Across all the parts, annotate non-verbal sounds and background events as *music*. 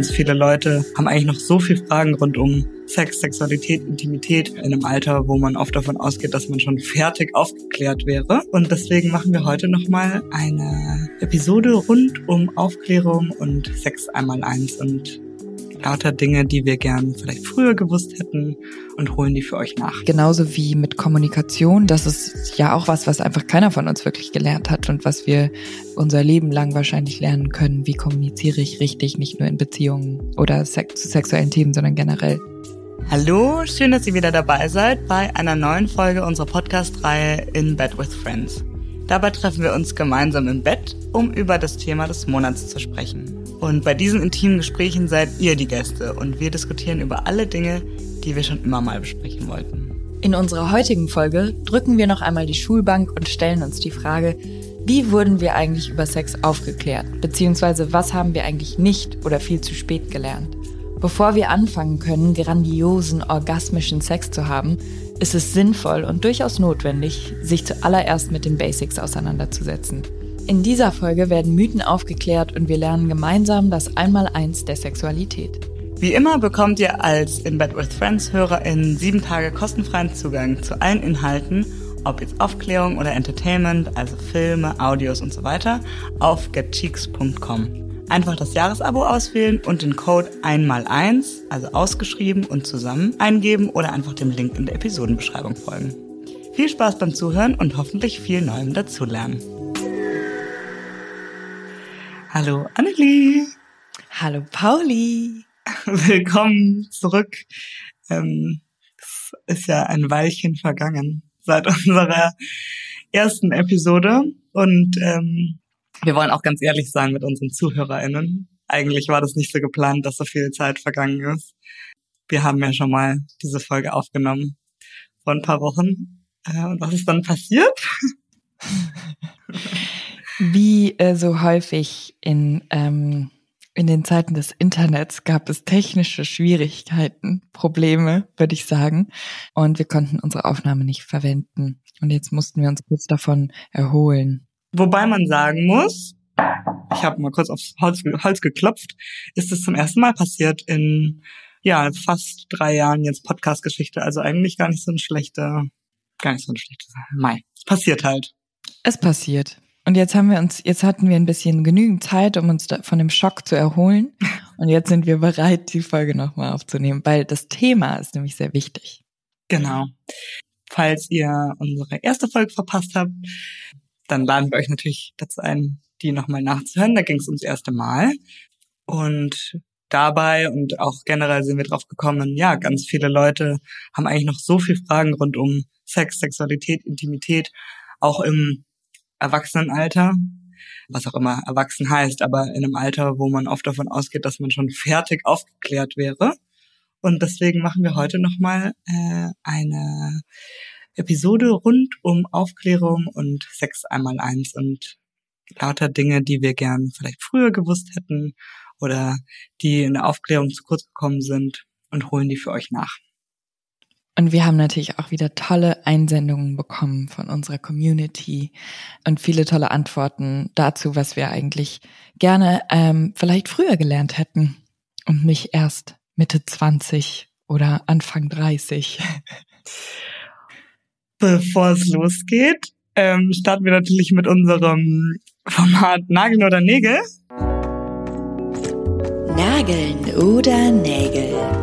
ganz viele Leute haben eigentlich noch so viele Fragen rund um Sex, Sexualität, Intimität in einem Alter, wo man oft davon ausgeht, dass man schon fertig aufgeklärt wäre. Und deswegen machen wir heute nochmal eine Episode rund um Aufklärung und Sex einmal eins und lauter Dinge, die wir gern vielleicht früher gewusst hätten und holen die für euch nach. Genauso wie mit Kommunikation, das ist ja auch was, was einfach keiner von uns wirklich gelernt hat und was wir unser Leben lang wahrscheinlich lernen können. Wie kommuniziere ich richtig, nicht nur in Beziehungen oder sex zu sexuellen Themen, sondern generell. Hallo, schön, dass ihr wieder dabei seid bei einer neuen Folge unserer Podcast-Reihe In Bed with Friends. Dabei treffen wir uns gemeinsam im Bett, um über das Thema des Monats zu sprechen. Und bei diesen intimen Gesprächen seid ihr die Gäste und wir diskutieren über alle Dinge, die wir schon immer mal besprechen wollten. In unserer heutigen Folge drücken wir noch einmal die Schulbank und stellen uns die Frage, wie wurden wir eigentlich über Sex aufgeklärt? Beziehungsweise was haben wir eigentlich nicht oder viel zu spät gelernt? Bevor wir anfangen können, grandiosen, orgasmischen Sex zu haben, ist es sinnvoll und durchaus notwendig, sich zuallererst mit den Basics auseinanderzusetzen. In dieser Folge werden Mythen aufgeklärt und wir lernen gemeinsam das Einmaleins der Sexualität. Wie immer bekommt ihr als In Bed with Friends Hörer in sieben Tage kostenfreien Zugang zu allen Inhalten, ob jetzt Aufklärung oder Entertainment, also Filme, Audios und so weiter, auf getcheeks.com. Einfach das Jahresabo auswählen und den Code einmal eins, also ausgeschrieben und zusammen, eingeben oder einfach dem Link in der Episodenbeschreibung folgen. Viel Spaß beim Zuhören und hoffentlich viel Neuem dazulernen. Hallo Annelie. Hallo Pauli. *laughs* Willkommen zurück. Ähm, es ist ja ein Weilchen vergangen seit *laughs* unserer ersten Episode und ähm, wir wollen auch ganz ehrlich sein mit unseren ZuhörerInnen. Eigentlich war das nicht so geplant, dass so viel Zeit vergangen ist. Wir haben ja schon mal diese Folge aufgenommen vor ein paar Wochen. Äh, und was ist dann passiert? *laughs* Wie äh, so häufig in, ähm, in den Zeiten des Internets gab es technische Schwierigkeiten, Probleme, würde ich sagen. Und wir konnten unsere Aufnahme nicht verwenden. Und jetzt mussten wir uns kurz davon erholen. Wobei man sagen muss, ich habe mal kurz aufs Holz, Holz geklopft, ist es zum ersten Mal passiert in ja fast drei Jahren jetzt Podcast-Geschichte. Also eigentlich gar nicht so ein schlechter, gar nicht so ein schlechter Mai. Es passiert halt. Es passiert. Und jetzt haben wir uns, jetzt hatten wir ein bisschen genügend Zeit, um uns von dem Schock zu erholen. *laughs* Und jetzt sind wir bereit, die Folge nochmal aufzunehmen, weil das Thema ist nämlich sehr wichtig. Genau. Falls ihr unsere erste Folge verpasst habt, dann laden wir euch natürlich dazu ein, die nochmal nachzuhören. Da ging es ums erste Mal. Und dabei und auch generell sind wir drauf gekommen, ja, ganz viele Leute haben eigentlich noch so viele Fragen rund um Sex, Sexualität, Intimität, auch im Erwachsenenalter, was auch immer erwachsen heißt, aber in einem Alter, wo man oft davon ausgeht, dass man schon fertig aufgeklärt wäre. Und deswegen machen wir heute nochmal äh, eine Episode rund um Aufklärung und Sex einmal eins und lauter Dinge, die wir gern vielleicht früher gewusst hätten oder die in der Aufklärung zu kurz gekommen sind und holen die für euch nach. Und wir haben natürlich auch wieder tolle Einsendungen bekommen von unserer Community und viele tolle Antworten dazu, was wir eigentlich gerne ähm, vielleicht früher gelernt hätten und nicht erst Mitte 20 oder Anfang 30. *laughs* Bevor es losgeht, ähm, starten wir natürlich mit unserem Format Nageln oder Nägel. Nageln oder Nägel.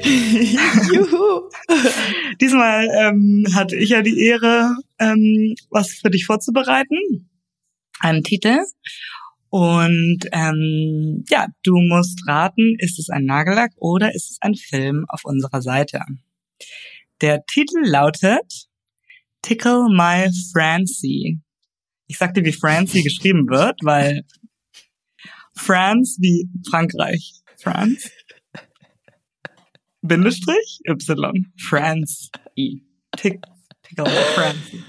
*laughs* Juhu. Diesmal ähm, hatte ich ja die Ehre, ähm, was für dich vorzubereiten. Einen Titel. Und ähm, ja, du musst raten, ist es ein Nagellack oder ist es ein Film auf unserer Seite. Der Titel lautet Tickle My Francie. Ich sagte, wie Francie geschrieben wird, weil France wie Frankreich. France. Bindestrich Y. France I. Tick, tickle France.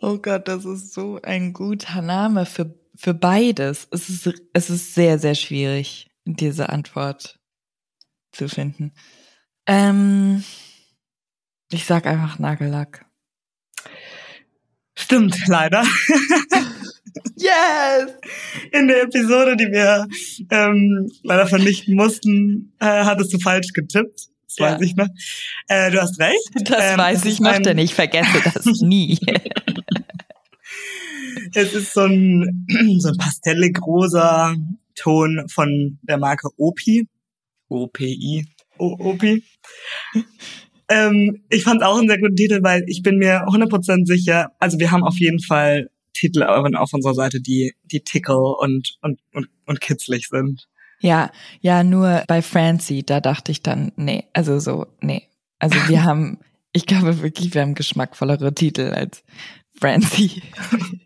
Oh Gott, das ist so ein guter Name für, für beides. Es ist, es ist sehr, sehr schwierig, diese Antwort zu finden. Ähm, ich sag einfach Nagellack. Stimmt, leider. Yes! In der Episode, die wir ähm, leider vernichten mussten, äh, hattest du falsch getippt. Das ja. weiß ich noch. Äh, du hast recht. *laughs* Das ähm, weiß ich noch, denn ich vergesse das *laughs* nie. *laughs* es ist so ein, *clears throat* so ein pastellig rosa Ton von der Marke Opi. OPI. Opi. Ähm, ich fand auch einen sehr guten Titel, weil ich bin mir 100% sicher, also wir haben auf jeden Fall Titel auf unserer Seite, die, die tickle und, und, und, und kitzlig sind. Ja, ja, nur bei Francie, da dachte ich dann, nee, also so, nee. Also wir *laughs* haben, ich glaube wirklich, wir haben geschmackvollere Titel als Francie. *laughs*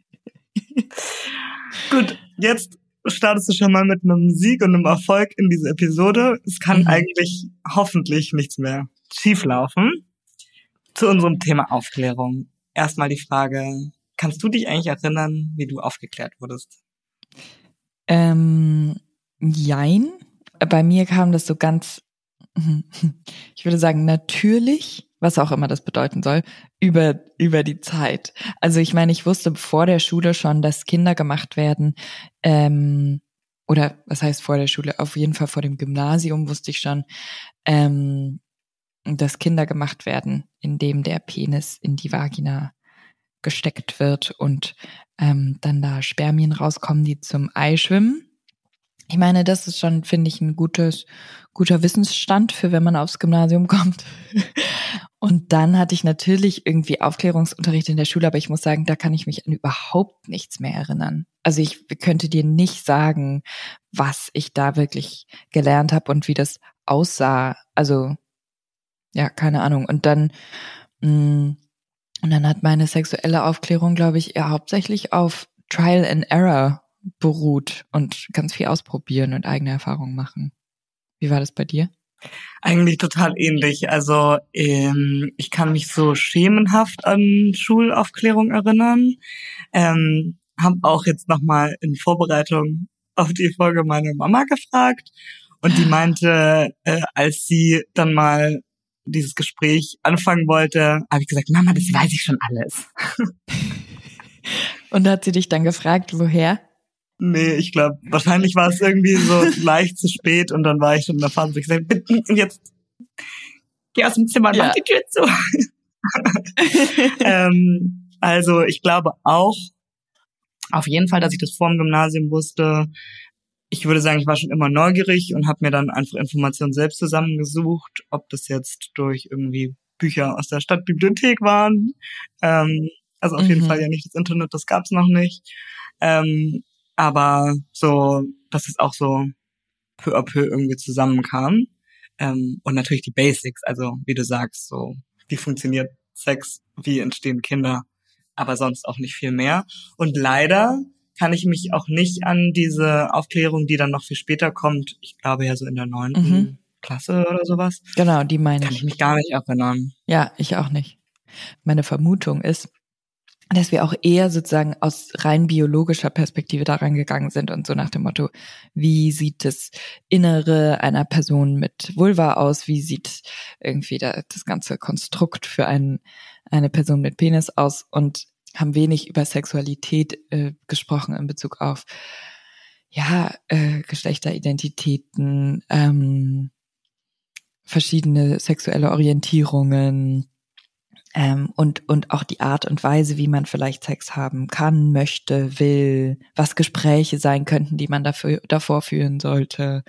Gut, jetzt startest du schon mal mit einem Sieg und einem Erfolg in diese Episode. Es kann mhm. eigentlich hoffentlich nichts mehr schieflaufen. Zu unserem Thema Aufklärung. Erstmal die Frage, kannst du dich eigentlich erinnern, wie du aufgeklärt wurdest? Ähm, jein. Bei mir kam das so ganz, *laughs* ich würde sagen, natürlich, was auch immer das bedeuten soll, über, über die Zeit. Also ich meine, ich wusste vor der Schule schon, dass Kinder gemacht werden, ähm, oder was heißt vor der Schule? Auf jeden Fall vor dem Gymnasium wusste ich schon, ähm, dass Kinder gemacht werden, indem der Penis in die Vagina gesteckt wird und ähm, dann da Spermien rauskommen, die zum Ei schwimmen. Ich meine, das ist schon, finde ich, ein gutes, guter Wissensstand für wenn man aufs Gymnasium kommt. *laughs* Und dann hatte ich natürlich irgendwie Aufklärungsunterricht in der Schule, aber ich muss sagen, da kann ich mich an überhaupt nichts mehr erinnern. Also ich könnte dir nicht sagen, was ich da wirklich gelernt habe und wie das aussah. Also ja, keine Ahnung. Und dann, mh, mm, und dann hat meine sexuelle Aufklärung, glaube ich, eher hauptsächlich auf Trial and Error beruht und ganz viel ausprobieren und eigene Erfahrungen machen. Wie war das bei dir? Eigentlich total ähnlich. Also ähm, ich kann mich so schemenhaft an Schulaufklärung erinnern. Ähm, habe auch jetzt nochmal in Vorbereitung auf die Folge meine Mama gefragt und die meinte, äh, als sie dann mal dieses Gespräch anfangen wollte, habe ich gesagt, Mama, das weiß ich schon alles. *laughs* Und hat sie dich dann gefragt, woher? Nee, ich glaube, wahrscheinlich war es irgendwie so *laughs* leicht zu spät und dann war ich schon in der Phase, ich gesagt, bitte, jetzt geh aus dem Zimmer und ja. mach die Tür zu. *laughs* ähm, also ich glaube auch auf jeden Fall, dass ich das vor dem Gymnasium wusste, ich würde sagen, ich war schon immer neugierig und habe mir dann einfach Informationen selbst zusammengesucht, ob das jetzt durch irgendwie Bücher aus der Stadtbibliothek waren. Ähm, also auf mhm. jeden Fall ja nicht das Internet, das gab's noch nicht. Ähm, aber so, dass es auch so peu à peu irgendwie zusammenkam. Ähm, und natürlich die Basics, also wie du sagst, so wie funktioniert Sex, wie entstehen Kinder, aber sonst auch nicht viel mehr. Und leider kann ich mich auch nicht an diese Aufklärung, die dann noch viel später kommt, ich glaube ja so in der neunten mhm. Klasse oder sowas. Genau, die meine ich. Kann ich mich gar nicht erinnern. Ja, ich auch nicht. Meine Vermutung ist, dass wir auch eher sozusagen aus rein biologischer Perspektive daran gegangen sind und so nach dem Motto, wie sieht das Innere einer Person mit Vulva aus, wie sieht irgendwie das ganze Konstrukt für einen, eine Person mit Penis aus? Und haben wenig über Sexualität äh, gesprochen in Bezug auf ja äh, Geschlechteridentitäten, ähm, verschiedene sexuelle Orientierungen ähm, und und auch die Art und Weise, wie man vielleicht Sex haben kann, möchte, will, was Gespräche sein könnten, die man dafür davor führen sollte.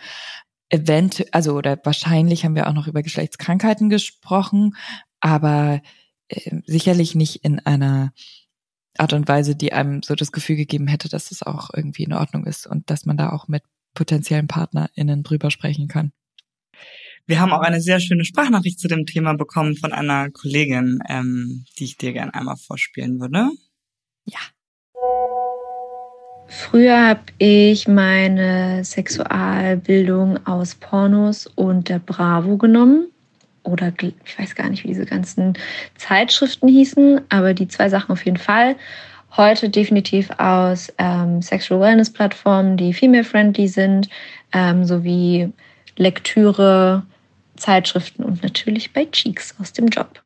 Event, also oder wahrscheinlich haben wir auch noch über Geschlechtskrankheiten gesprochen, aber äh, sicherlich nicht in einer Art und Weise, die einem so das Gefühl gegeben hätte, dass es auch irgendwie in Ordnung ist und dass man da auch mit potenziellen PartnerInnen drüber sprechen kann. Wir haben auch eine sehr schöne Sprachnachricht zu dem Thema bekommen von einer Kollegin, ähm, die ich dir gerne einmal vorspielen würde. Ja. Früher habe ich meine Sexualbildung aus Pornos und der Bravo genommen oder ich weiß gar nicht, wie diese ganzen Zeitschriften hießen, aber die zwei Sachen auf jeden Fall. Heute definitiv aus ähm, Sexual Wellness Plattformen, die female-friendly sind, ähm, sowie Lektüre, Zeitschriften und natürlich bei Cheeks aus dem Job.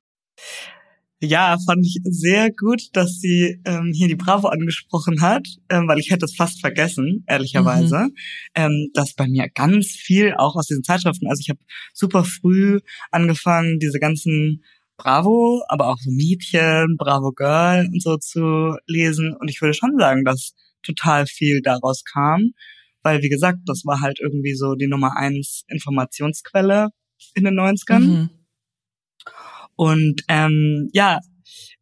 Ja, fand ich sehr gut, dass sie ähm, hier die Bravo angesprochen hat, ähm, weil ich hätte es fast vergessen, ehrlicherweise, mhm. ähm, dass bei mir ganz viel auch aus diesen Zeitschriften, also ich habe super früh angefangen, diese ganzen Bravo, aber auch so Mädchen, Bravo Girl und so zu lesen und ich würde schon sagen, dass total viel daraus kam, weil wie gesagt, das war halt irgendwie so die Nummer eins Informationsquelle in den 90ern. Mhm. Und ähm, ja,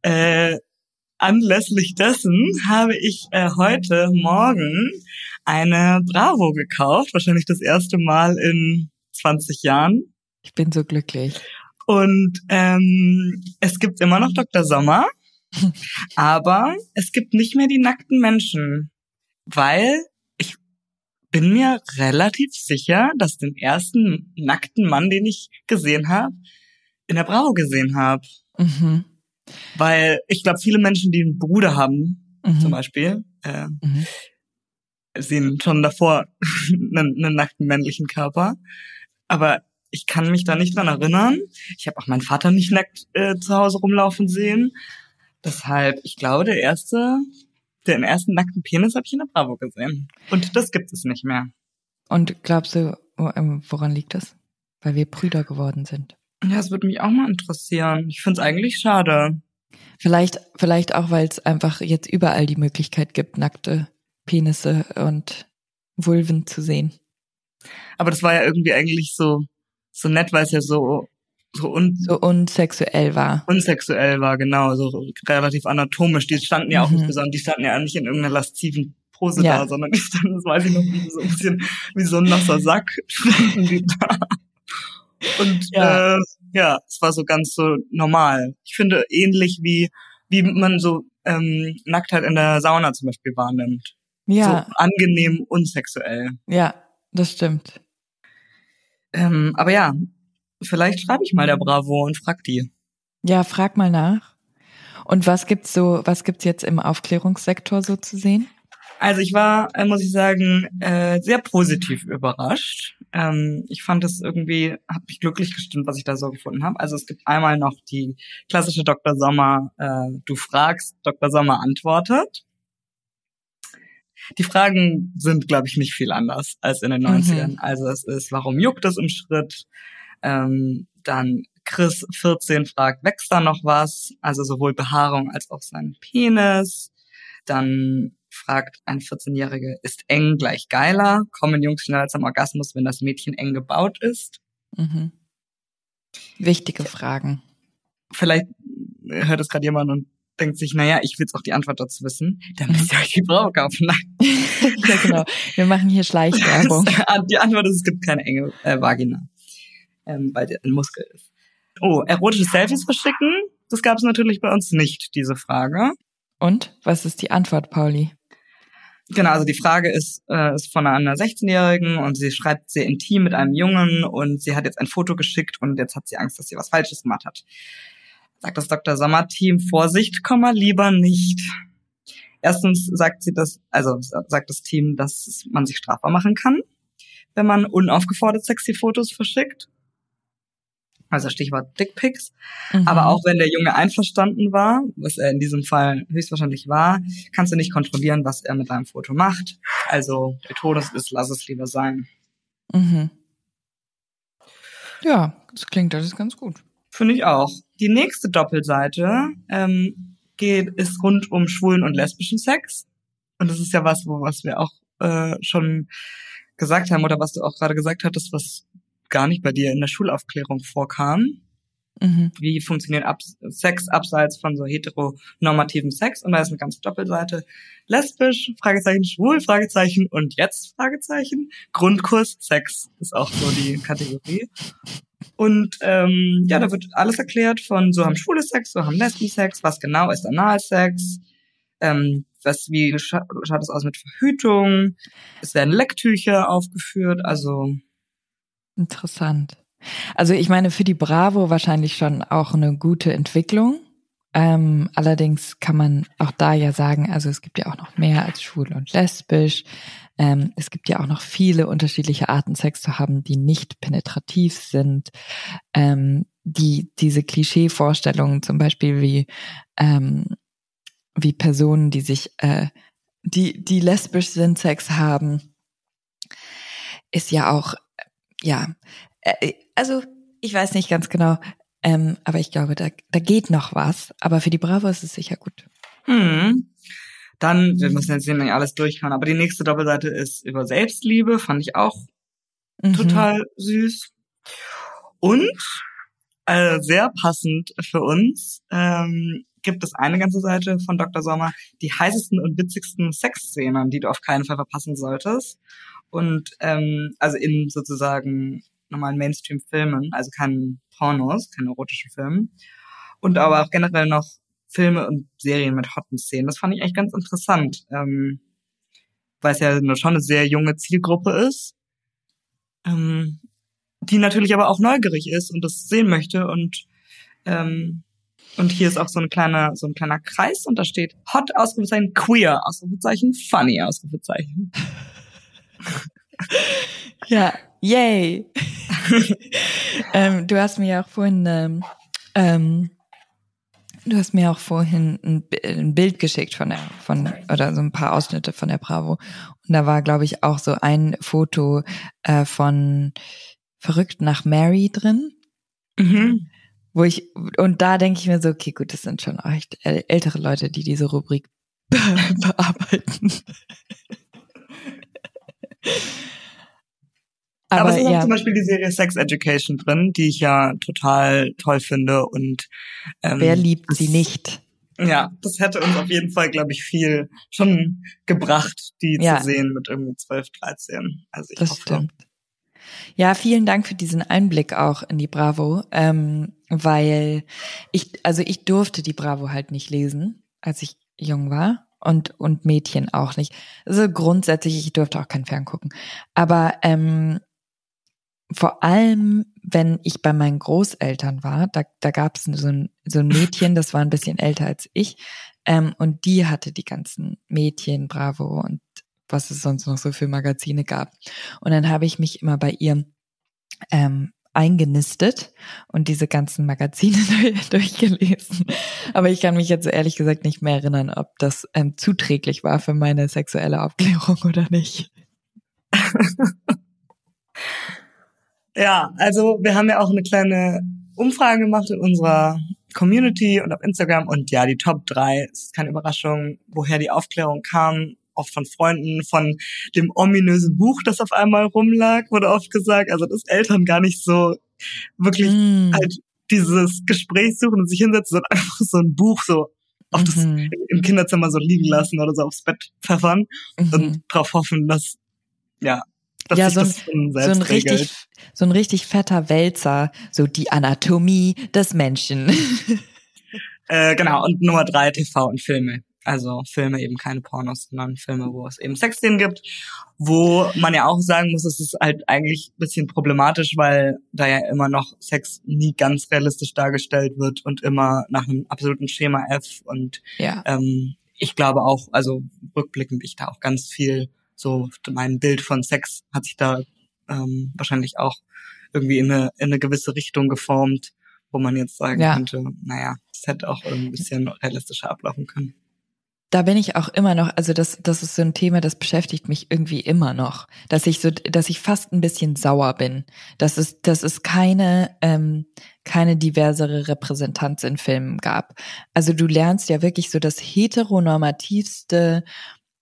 äh, anlässlich dessen habe ich äh, heute Morgen eine Bravo gekauft, wahrscheinlich das erste Mal in 20 Jahren. Ich bin so glücklich. Und ähm, es gibt immer noch Dr. Sommer, *laughs* aber es gibt nicht mehr die nackten Menschen, weil bin mir relativ sicher, dass den ersten nackten Mann, den ich gesehen habe, in der Bravo gesehen habe. Mhm. Weil ich glaube, viele Menschen, die einen Bruder haben, mhm. zum Beispiel, äh, mhm. sehen schon davor *laughs* einen, einen nackten männlichen Körper. Aber ich kann mich da nicht dran erinnern. Ich habe auch meinen Vater nicht nackt äh, zu Hause rumlaufen sehen. Deshalb, ich glaube, der erste, den ersten nackten Penis habe ich in der Bravo gesehen. Und das gibt es nicht mehr. Und glaubst du, ähm, woran liegt das? Weil wir Brüder geworden sind. Ja, es würde mich auch mal interessieren. Ich finde es eigentlich schade. Vielleicht, vielleicht auch, weil es einfach jetzt überall die Möglichkeit gibt, nackte Penisse und Vulven zu sehen. Aber das war ja irgendwie eigentlich so, so nett, weil es ja so, so, un so unsexuell war. Unsexuell war, genau, so relativ anatomisch. Die standen ja auch mhm. nicht besonders, die standen ja nicht in irgendeiner lasziven Pose ja. da, sondern *laughs* die standen, das weiß ich noch, wie so ein bisschen wie so ein nasser Sack *laughs* standen die da. Und ja. Äh, ja, es war so ganz so normal. Ich finde ähnlich wie wie man so ähm, Nacktheit in der Sauna zum Beispiel wahrnimmt. Ja. So angenehm unsexuell. Ja, das stimmt. Ähm, aber ja, vielleicht schreibe ich mal der Bravo und frag die. Ja, frag mal nach. Und was gibt's so, was gibt's jetzt im Aufklärungssektor so zu sehen? Also ich war, äh, muss ich sagen, äh, sehr positiv überrascht. Ähm, ich fand es irgendwie, hat mich glücklich gestimmt, was ich da so gefunden habe. Also es gibt einmal noch die klassische Dr. Sommer, äh, du fragst, Dr. Sommer antwortet. Die Fragen sind, glaube ich, nicht viel anders als in den 90ern. Mhm. Also es ist, warum juckt es im Schritt? Ähm, dann Chris 14 fragt, wächst da noch was? Also sowohl Behaarung als auch sein Penis. Dann fragt ein 14-Jährige, ist eng gleich geiler? Kommen Jungs schneller zum Orgasmus, wenn das Mädchen eng gebaut ist? Mhm. Wichtige Fragen. Vielleicht hört es gerade jemand und denkt sich, naja, ich will jetzt auch die Antwort dazu wissen, dann müsst ihr euch die Bravo kaufen. *laughs* ja, genau. Wir machen hier *laughs* Schleichwerbung. die Antwort ist, es gibt keine enge äh, Vagina, ähm, weil der ein Muskel ist. Oh, erotische Selfies verschicken? Das gab es natürlich bei uns nicht, diese Frage. Und? Was ist die Antwort, Pauli? Genau, also die Frage ist, äh, ist von einer 16-Jährigen und sie schreibt sehr intim mit einem Jungen und sie hat jetzt ein Foto geschickt und jetzt hat sie Angst, dass sie was Falsches gemacht hat. Sagt das Dr. Sommer-Team, Vorsicht, Komma, lieber nicht. Erstens sagt sie das, also sagt das Team, dass man sich strafbar machen kann, wenn man unaufgefordert sexy Fotos verschickt also Stichwort Dickpics. Mhm. Aber auch wenn der Junge einverstanden war, was er in diesem Fall höchstwahrscheinlich war, kannst du nicht kontrollieren, was er mit deinem Foto macht. Also der Todes ist, lass es lieber sein. Mhm. Ja, das klingt alles ganz gut. Finde ich auch. Die nächste Doppelseite ähm, geht ist rund um schwulen und lesbischen Sex. Und das ist ja was, wo was wir auch äh, schon gesagt haben oder was du auch gerade gesagt hattest, was gar nicht bei dir in der Schulaufklärung vorkam. Mhm. Wie funktioniert Ab Sex abseits von so heteronormativen Sex? Und da ist eine ganze Doppelseite. Lesbisch, Fragezeichen, schwul, Fragezeichen und jetzt Fragezeichen. Grundkurs Sex ist auch so die Kategorie. Und ähm, ja, da wird alles erklärt von so haben schwule Sex, so haben Lesben Sex, was genau ist Analsex, ähm, was, wie scha schaut es aus mit Verhütung, es werden Lecktücher aufgeführt, also Interessant. Also ich meine, für die Bravo wahrscheinlich schon auch eine gute Entwicklung. Ähm, allerdings kann man auch da ja sagen, also es gibt ja auch noch mehr als schwul und lesbisch. Ähm, es gibt ja auch noch viele unterschiedliche Arten Sex zu haben, die nicht penetrativ sind. Ähm, die diese Klischee-Vorstellungen zum Beispiel wie ähm, wie Personen, die sich äh, die die lesbisch sind, Sex haben, ist ja auch ja äh, also ich weiß nicht ganz genau, ähm, aber ich glaube, da, da geht noch was. Aber für die Bravo ist es sicher gut. Hm. Dann, wir müssen jetzt nicht alles durchkauen, aber die nächste Doppelseite ist über Selbstliebe, fand ich auch mhm. total süß. Und äh, sehr passend für uns ähm, gibt es eine ganze Seite von Dr. Sommer, die heißesten und witzigsten Sexszenen, die du auf keinen Fall verpassen solltest. Und ähm, also in sozusagen normalen Mainstream-Filmen, also keinen Pornos, keine erotischen Filmen. Und aber auch generell noch Filme und Serien mit hotten Szenen. Das fand ich echt ganz interessant, ähm, weil es ja schon eine sehr junge Zielgruppe ist, ähm, die natürlich aber auch neugierig ist und das sehen möchte und ähm, und hier ist auch so ein kleiner so ein kleiner Kreis und da steht Hot Ausrufezeichen Queer Ausrufezeichen Funny Ausrufezeichen. *laughs* ja, yay. *laughs* ähm, du hast mir ja auch vorhin ähm, ähm, Du hast mir auch vorhin ein, ein, Bild geschickt von der, von, oder so ein paar Ausschnitte von der Bravo. Und da war, glaube ich, auch so ein Foto äh, von Verrückt nach Mary drin. Mhm. Wo ich, und da denke ich mir so, okay, gut, das sind schon echt ältere Leute, die diese Rubrik *laughs* bearbeiten. Aber, Aber es ist ja. auch zum Beispiel die Serie Sex Education drin, die ich ja total toll finde und ähm, wer liebt sie nicht? Ja, das hätte uns auf jeden Fall, glaube ich, viel schon gebracht, die ja. zu sehen mit irgendwie 12, 13. Also ich das hoffe. Stimmt. Ja, vielen Dank für diesen Einblick auch in die Bravo, ähm, weil ich, also ich durfte die Bravo halt nicht lesen, als ich jung war und und Mädchen auch nicht. Also grundsätzlich, ich durfte auch kein Fern gucken. Aber ähm, vor allem, wenn ich bei meinen Großeltern war, da, da gab es so ein, so ein Mädchen, das war ein bisschen älter als ich, ähm, und die hatte die ganzen Mädchen, Bravo und was es sonst noch so für Magazine gab. Und dann habe ich mich immer bei ihr ähm, eingenistet und diese ganzen Magazine *laughs* durchgelesen. Aber ich kann mich jetzt ehrlich gesagt nicht mehr erinnern, ob das ähm, zuträglich war für meine sexuelle Aufklärung *laughs* oder nicht. Ja, also wir haben ja auch eine kleine Umfrage gemacht in unserer Community und auf Instagram und ja, die Top 3, ist keine Überraschung, woher die Aufklärung kam, oft von Freunden, von dem ominösen Buch, das auf einmal rumlag, wurde oft gesagt, also dass Eltern gar nicht so wirklich mm. halt dieses Gespräch suchen und sich hinsetzen, sondern *laughs* einfach so ein Buch so auf das mhm. im Kinderzimmer so liegen lassen oder so aufs Bett pfeffern mhm. und darauf hoffen, dass ja dass ja, so ein, so ein richtig, so ein richtig fetter Wälzer, so die Anatomie des Menschen. *laughs* äh, genau, und Nummer drei, TV und Filme. Also Filme eben keine Pornos, sondern Filme, wo es eben Sexszenen gibt, wo man ja auch sagen muss, es ist halt eigentlich ein bisschen problematisch, weil da ja immer noch Sex nie ganz realistisch dargestellt wird und immer nach einem absoluten Schema F. Und ja. ähm, ich glaube auch, also rückblickend ich da auch ganz viel so mein Bild von Sex hat sich da ähm, wahrscheinlich auch irgendwie in eine, in eine gewisse Richtung geformt, wo man jetzt sagen ja. könnte, naja, es hätte auch ein bisschen realistischer ablaufen können. Da bin ich auch immer noch, also das, das ist so ein Thema, das beschäftigt mich irgendwie immer noch, dass ich so, dass ich fast ein bisschen sauer bin, dass es, dass es keine, ähm, keine diversere Repräsentanz in Filmen gab. Also du lernst ja wirklich so das heteronormativste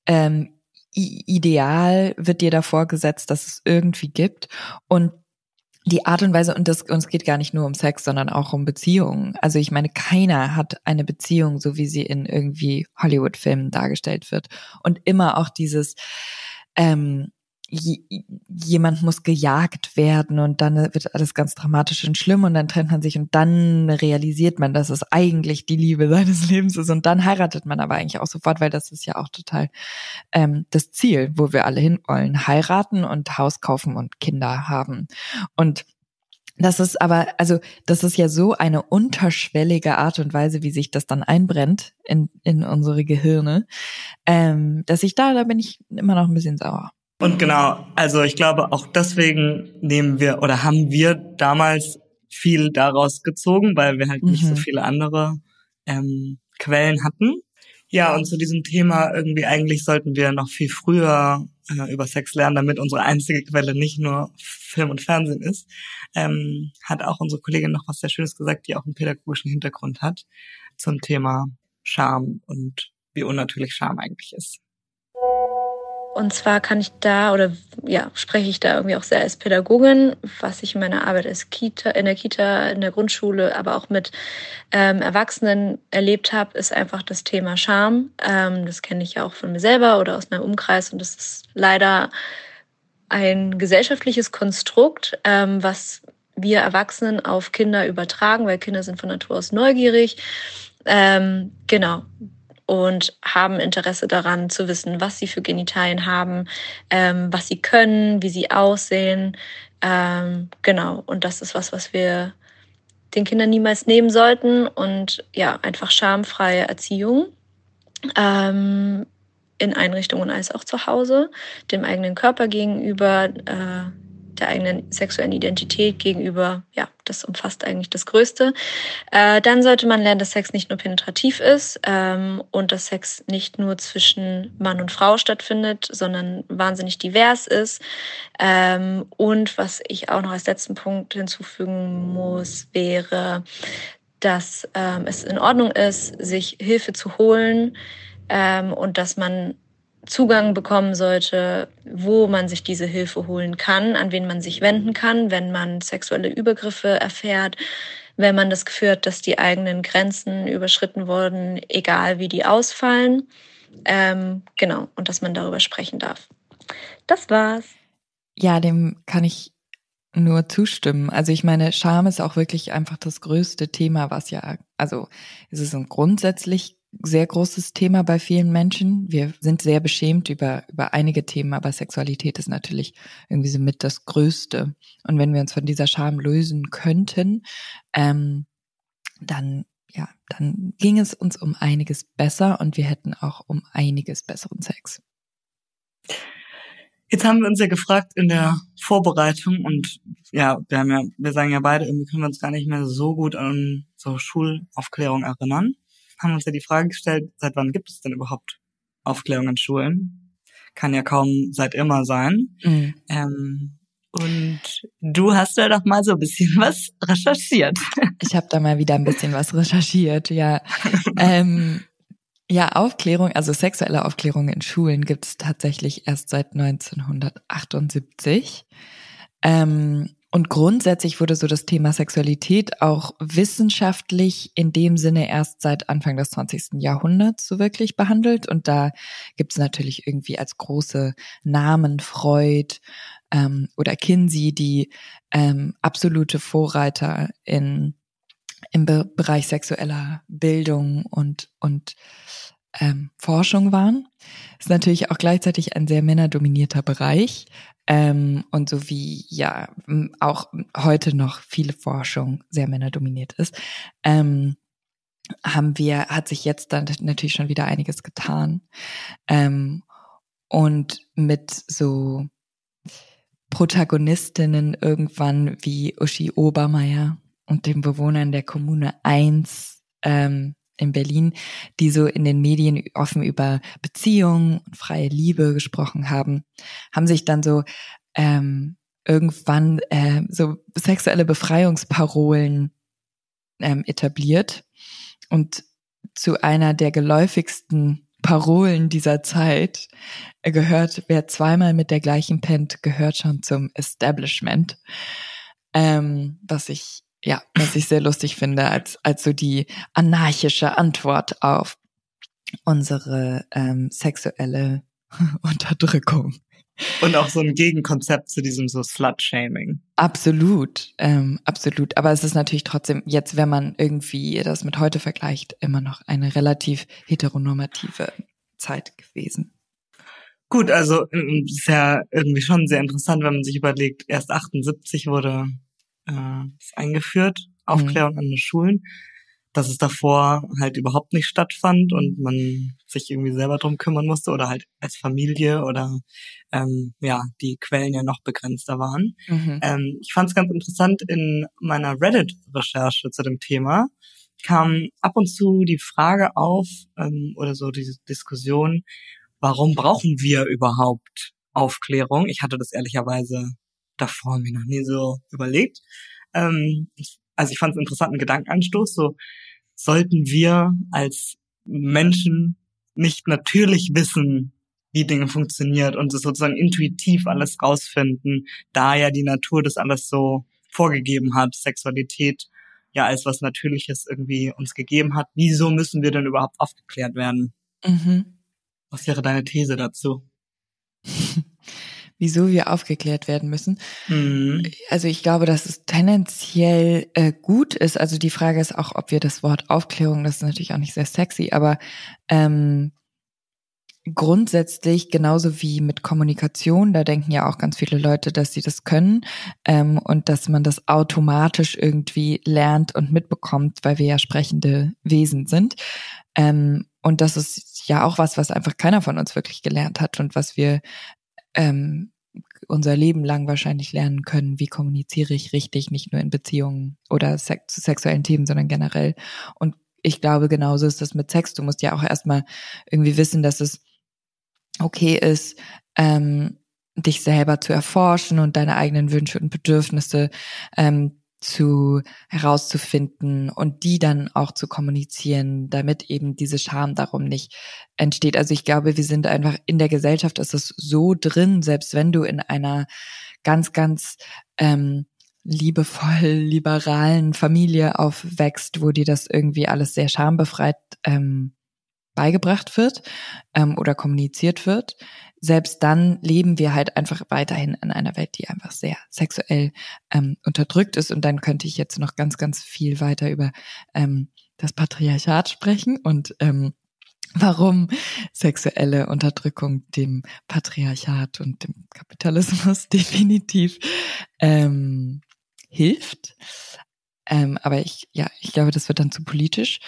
ähm, Ideal wird dir davor gesetzt, dass es irgendwie gibt. Und die Art und Weise, und das, uns geht gar nicht nur um Sex, sondern auch um Beziehungen. Also ich meine, keiner hat eine Beziehung, so wie sie in irgendwie Hollywood-Filmen dargestellt wird. Und immer auch dieses, ähm, jemand muss gejagt werden und dann wird alles ganz dramatisch und schlimm und dann trennt man sich und dann realisiert man, dass es eigentlich die Liebe seines Lebens ist und dann heiratet man aber eigentlich auch sofort, weil das ist ja auch total ähm, das Ziel, wo wir alle hinwollen, heiraten und Haus kaufen und Kinder haben und das ist aber, also das ist ja so eine unterschwellige Art und Weise, wie sich das dann einbrennt in, in unsere Gehirne, ähm, dass ich da, da bin ich immer noch ein bisschen sauer. Und genau, also ich glaube, auch deswegen nehmen wir oder haben wir damals viel daraus gezogen, weil wir halt nicht so Mhm. viele andere ähm, Quellen hatten. Ja, und zu diesem Thema irgendwie eigentlich sollten wir noch viel früher äh, über Sex lernen, damit unsere einzige Quelle nicht nur Film und Fernsehen ist. Ähm, hat auch unsere Kollegin noch was sehr Schönes gesagt, die auch einen pädagogischen Hintergrund hat zum Thema Scham und wie unnatürlich Scham eigentlich ist. Und zwar kann ich da oder ja, spreche ich da irgendwie auch sehr als Pädagogin, was ich in meiner Arbeit als Kita, in der Kita, in der Grundschule, aber auch mit ähm, Erwachsenen erlebt habe, ist einfach das Thema Scham. Ähm, das kenne ich ja auch von mir selber oder aus meinem Umkreis und das ist leider ein gesellschaftliches Konstrukt, ähm, was wir Erwachsenen auf Kinder übertragen, weil Kinder sind von Natur aus neugierig. Ähm, genau und haben Interesse daran zu wissen, was sie für Genitalien haben, ähm, was sie können, wie sie aussehen. Ähm, genau, und das ist was, was wir den Kindern niemals nehmen sollten und ja, einfach schamfreie Erziehung ähm, in Einrichtungen als auch zu Hause, dem eigenen Körper gegenüber, äh, der eigenen sexuellen Identität gegenüber, ja, das umfasst eigentlich das Größte. Äh, dann sollte man lernen, dass Sex nicht nur penetrativ ist ähm, und dass Sex nicht nur zwischen Mann und Frau stattfindet, sondern wahnsinnig divers ist. Ähm, und was ich auch noch als letzten Punkt hinzufügen muss, wäre, dass ähm, es in Ordnung ist, sich Hilfe zu holen ähm, und dass man Zugang bekommen sollte, wo man sich diese Hilfe holen kann, an wen man sich wenden kann, wenn man sexuelle Übergriffe erfährt, wenn man das Gefühl hat, dass die eigenen Grenzen überschritten wurden, egal wie die ausfallen. Ähm, genau, und dass man darüber sprechen darf. Das war's. Ja, dem kann ich nur zustimmen. Also ich meine, Scham ist auch wirklich einfach das größte Thema, was ja, also es ist ein grundsätzlich sehr großes Thema bei vielen Menschen. Wir sind sehr beschämt über, über einige Themen, aber Sexualität ist natürlich irgendwie so mit das Größte. Und wenn wir uns von dieser Scham lösen könnten, ähm, dann, ja, dann ging es uns um einiges besser und wir hätten auch um einiges besseren Sex. Jetzt haben wir uns ja gefragt in der Vorbereitung und ja, wir haben ja, wir sagen ja beide, irgendwie können wir uns gar nicht mehr so gut an so Schulaufklärung erinnern. Haben uns ja die Frage gestellt, seit wann gibt es denn überhaupt Aufklärung in Schulen? Kann ja kaum seit immer sein. Mhm. Ähm, und du hast ja doch mal so ein bisschen *laughs* was recherchiert. Ich habe da mal wieder ein bisschen was recherchiert, ja. *laughs* ähm, ja, Aufklärung, also sexuelle Aufklärung in Schulen gibt es tatsächlich erst seit 1978. Ähm, und grundsätzlich wurde so das Thema Sexualität auch wissenschaftlich in dem Sinne erst seit Anfang des 20. Jahrhunderts so wirklich behandelt. Und da gibt es natürlich irgendwie als große Namen Freud ähm, oder Kinsey, die ähm, absolute Vorreiter in, im Be Bereich sexueller Bildung und, und ähm, Forschung waren. Ist natürlich auch gleichzeitig ein sehr männerdominierter Bereich. Ähm, und so wie ja auch heute noch viele Forschung sehr männerdominiert ist, ähm, haben wir, hat sich jetzt dann natürlich schon wieder einiges getan. Ähm, und mit so Protagonistinnen irgendwann wie Uschi Obermeier und den Bewohnern der Kommune 1 ähm, in Berlin, die so in den Medien offen über Beziehungen und freie Liebe gesprochen haben, haben sich dann so ähm, irgendwann äh, so sexuelle Befreiungsparolen ähm, etabliert und zu einer der geläufigsten Parolen dieser Zeit gehört, wer zweimal mit der gleichen pennt, gehört schon zum Establishment. Ähm, was ich, ja, was ich sehr lustig finde, als, als so die anarchische Antwort auf unsere ähm, sexuelle *laughs* Unterdrückung. Und auch so ein Gegenkonzept zu diesem so Slut-Shaming. Absolut, ähm, absolut. Aber es ist natürlich trotzdem jetzt, wenn man irgendwie das mit heute vergleicht, immer noch eine relativ heteronormative Zeit gewesen. Gut, also ähm, ist ja irgendwie schon sehr interessant, wenn man sich überlegt, erst 78 wurde äh, eingeführt, Aufklärung an den Schulen. dass es davor halt überhaupt nicht stattfand und man sich irgendwie selber drum kümmern musste oder halt als Familie oder ähm, ja, die Quellen ja noch begrenzter waren. Mhm. Ähm, ich fand es ganz interessant in meiner Reddit-Recherche zu dem Thema kam ab und zu die Frage auf ähm, oder so diese Diskussion, warum brauchen wir überhaupt Aufklärung? Ich hatte das ehrlicherweise davor mir noch nie so überlegt. Ähm, also ich fand es einen interessanten Gedankenanstoß. So sollten wir als Menschen nicht natürlich wissen, wie Dinge funktioniert und es sozusagen intuitiv alles rausfinden, da ja die Natur das alles so vorgegeben hat, Sexualität ja als was Natürliches irgendwie uns gegeben hat. Wieso müssen wir denn überhaupt aufgeklärt werden? Mhm. Was wäre deine These dazu? *laughs* Wieso wir aufgeklärt werden müssen. Mhm. Also ich glaube, dass es tendenziell äh, gut ist. Also die Frage ist auch, ob wir das Wort Aufklärung, das ist natürlich auch nicht sehr sexy, aber ähm, grundsätzlich genauso wie mit Kommunikation, da denken ja auch ganz viele Leute, dass sie das können ähm, und dass man das automatisch irgendwie lernt und mitbekommt, weil wir ja sprechende Wesen sind. Ähm, und das ist ja auch was, was einfach keiner von uns wirklich gelernt hat und was wir ähm, unser Leben lang wahrscheinlich lernen können, wie kommuniziere ich richtig, nicht nur in Beziehungen oder sex zu sexuellen Themen, sondern generell. Und ich glaube, genauso ist das mit Sex. Du musst ja auch erstmal irgendwie wissen, dass es okay ist, ähm, dich selber zu erforschen und deine eigenen Wünsche und Bedürfnisse ähm, zu herauszufinden und die dann auch zu kommunizieren, damit eben diese Scham darum nicht entsteht. Also ich glaube, wir sind einfach in der Gesellschaft ist es so drin, selbst wenn du in einer ganz, ganz ähm, liebevoll liberalen Familie aufwächst, wo dir das irgendwie alles sehr schambefreit ähm, beigebracht wird ähm, oder kommuniziert wird, selbst dann leben wir halt einfach weiterhin in einer Welt, die einfach sehr sexuell ähm, unterdrückt ist. Und dann könnte ich jetzt noch ganz, ganz viel weiter über ähm, das Patriarchat sprechen und ähm, warum sexuelle Unterdrückung dem Patriarchat und dem Kapitalismus *laughs* definitiv ähm, hilft. Ähm, aber ich, ja, ich glaube, das wird dann zu politisch.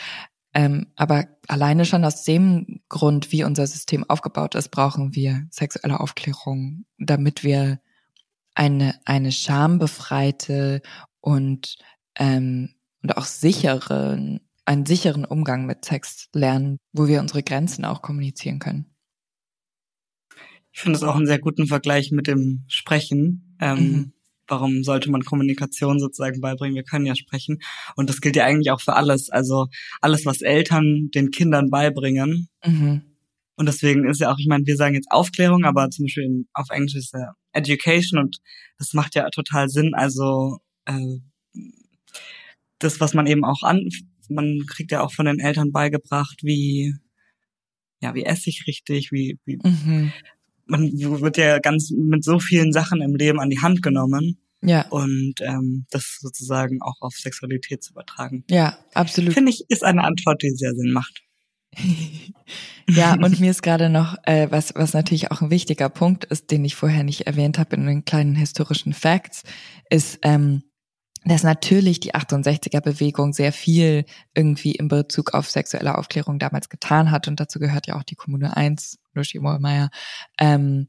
Ähm, aber alleine schon aus dem Grund, wie unser System aufgebaut ist, brauchen wir sexuelle Aufklärung, damit wir eine, eine schambefreite und, ähm, und auch sichere, einen sicheren Umgang mit Sex lernen, wo wir unsere Grenzen auch kommunizieren können. Ich finde es auch einen sehr guten Vergleich mit dem Sprechen. Ähm, mhm warum sollte man Kommunikation sozusagen beibringen? Wir können ja sprechen. Und das gilt ja eigentlich auch für alles. Also alles, was Eltern den Kindern beibringen. Mhm. Und deswegen ist ja auch, ich meine, wir sagen jetzt Aufklärung, aber zum Beispiel in, auf Englisch ist ja Education und das macht ja total Sinn. Also äh, das, was man eben auch an, man kriegt ja auch von den Eltern beigebracht, wie ja, wie esse ich richtig, wie, wie mhm man wird ja ganz mit so vielen Sachen im Leben an die Hand genommen. Ja. Und ähm, das sozusagen auch auf Sexualität zu übertragen. Ja, absolut. Finde ich, ist eine Antwort, die sehr Sinn macht. *laughs* ja, und mir ist gerade noch, äh, was, was natürlich auch ein wichtiger Punkt ist, den ich vorher nicht erwähnt habe in den kleinen historischen Facts, ist, ähm, dass natürlich die 68er-Bewegung sehr viel irgendwie in Bezug auf sexuelle Aufklärung damals getan hat und dazu gehört ja auch die Kommune 1, Lucy Mollmeier. Ähm,